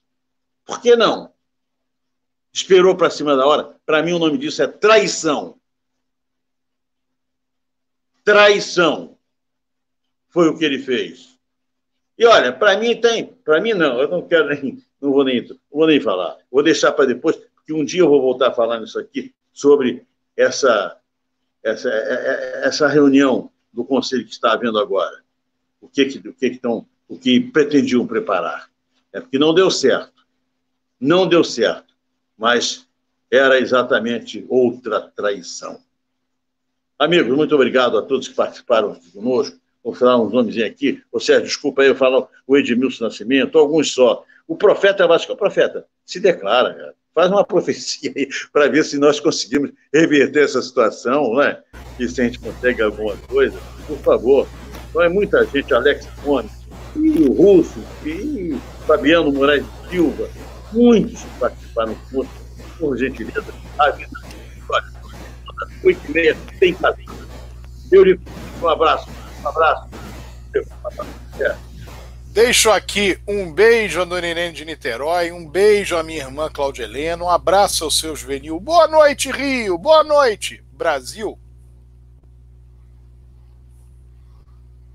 Por que não? Esperou para cima da hora? Para mim, o nome disso é traição. Traição. Foi o que ele fez. E olha, para mim tem, para mim não, eu não quero nem, não vou nem, vou nem falar. Vou deixar para depois, porque um dia eu vou voltar a falar nisso aqui sobre essa essa, é, é, essa reunião do conselho que está havendo agora. O que que, o que, que estão, o que pretendiam preparar? É porque não deu certo. Não deu certo mas era exatamente outra traição. Amigos, muito obrigado a todos que participaram conosco. Vou falar uns nomes aqui. Ô Sérgio, desculpa aí, eu falo o Edmilson Nascimento, alguns só. O profeta Vasco, o profeta, se declara, cara. Faz uma (laughs) profecia aí para ver se nós conseguimos reverter essa situação, né? E se a gente consegue alguma coisa, por favor. Então é muita gente, Alex Gomes, e o Russo, e Fabiano Moraes Silva, muitos participaram conosco, por gentileza. A vida, oito e meia, tem caminho. Eurico, um abraço, um abraço. É. Deixo aqui um beijo a Dona Irene de Niterói, um beijo à minha irmã Cláudia Helena, um abraço ao seu juvenil. Boa noite, Rio, boa noite, Brasil.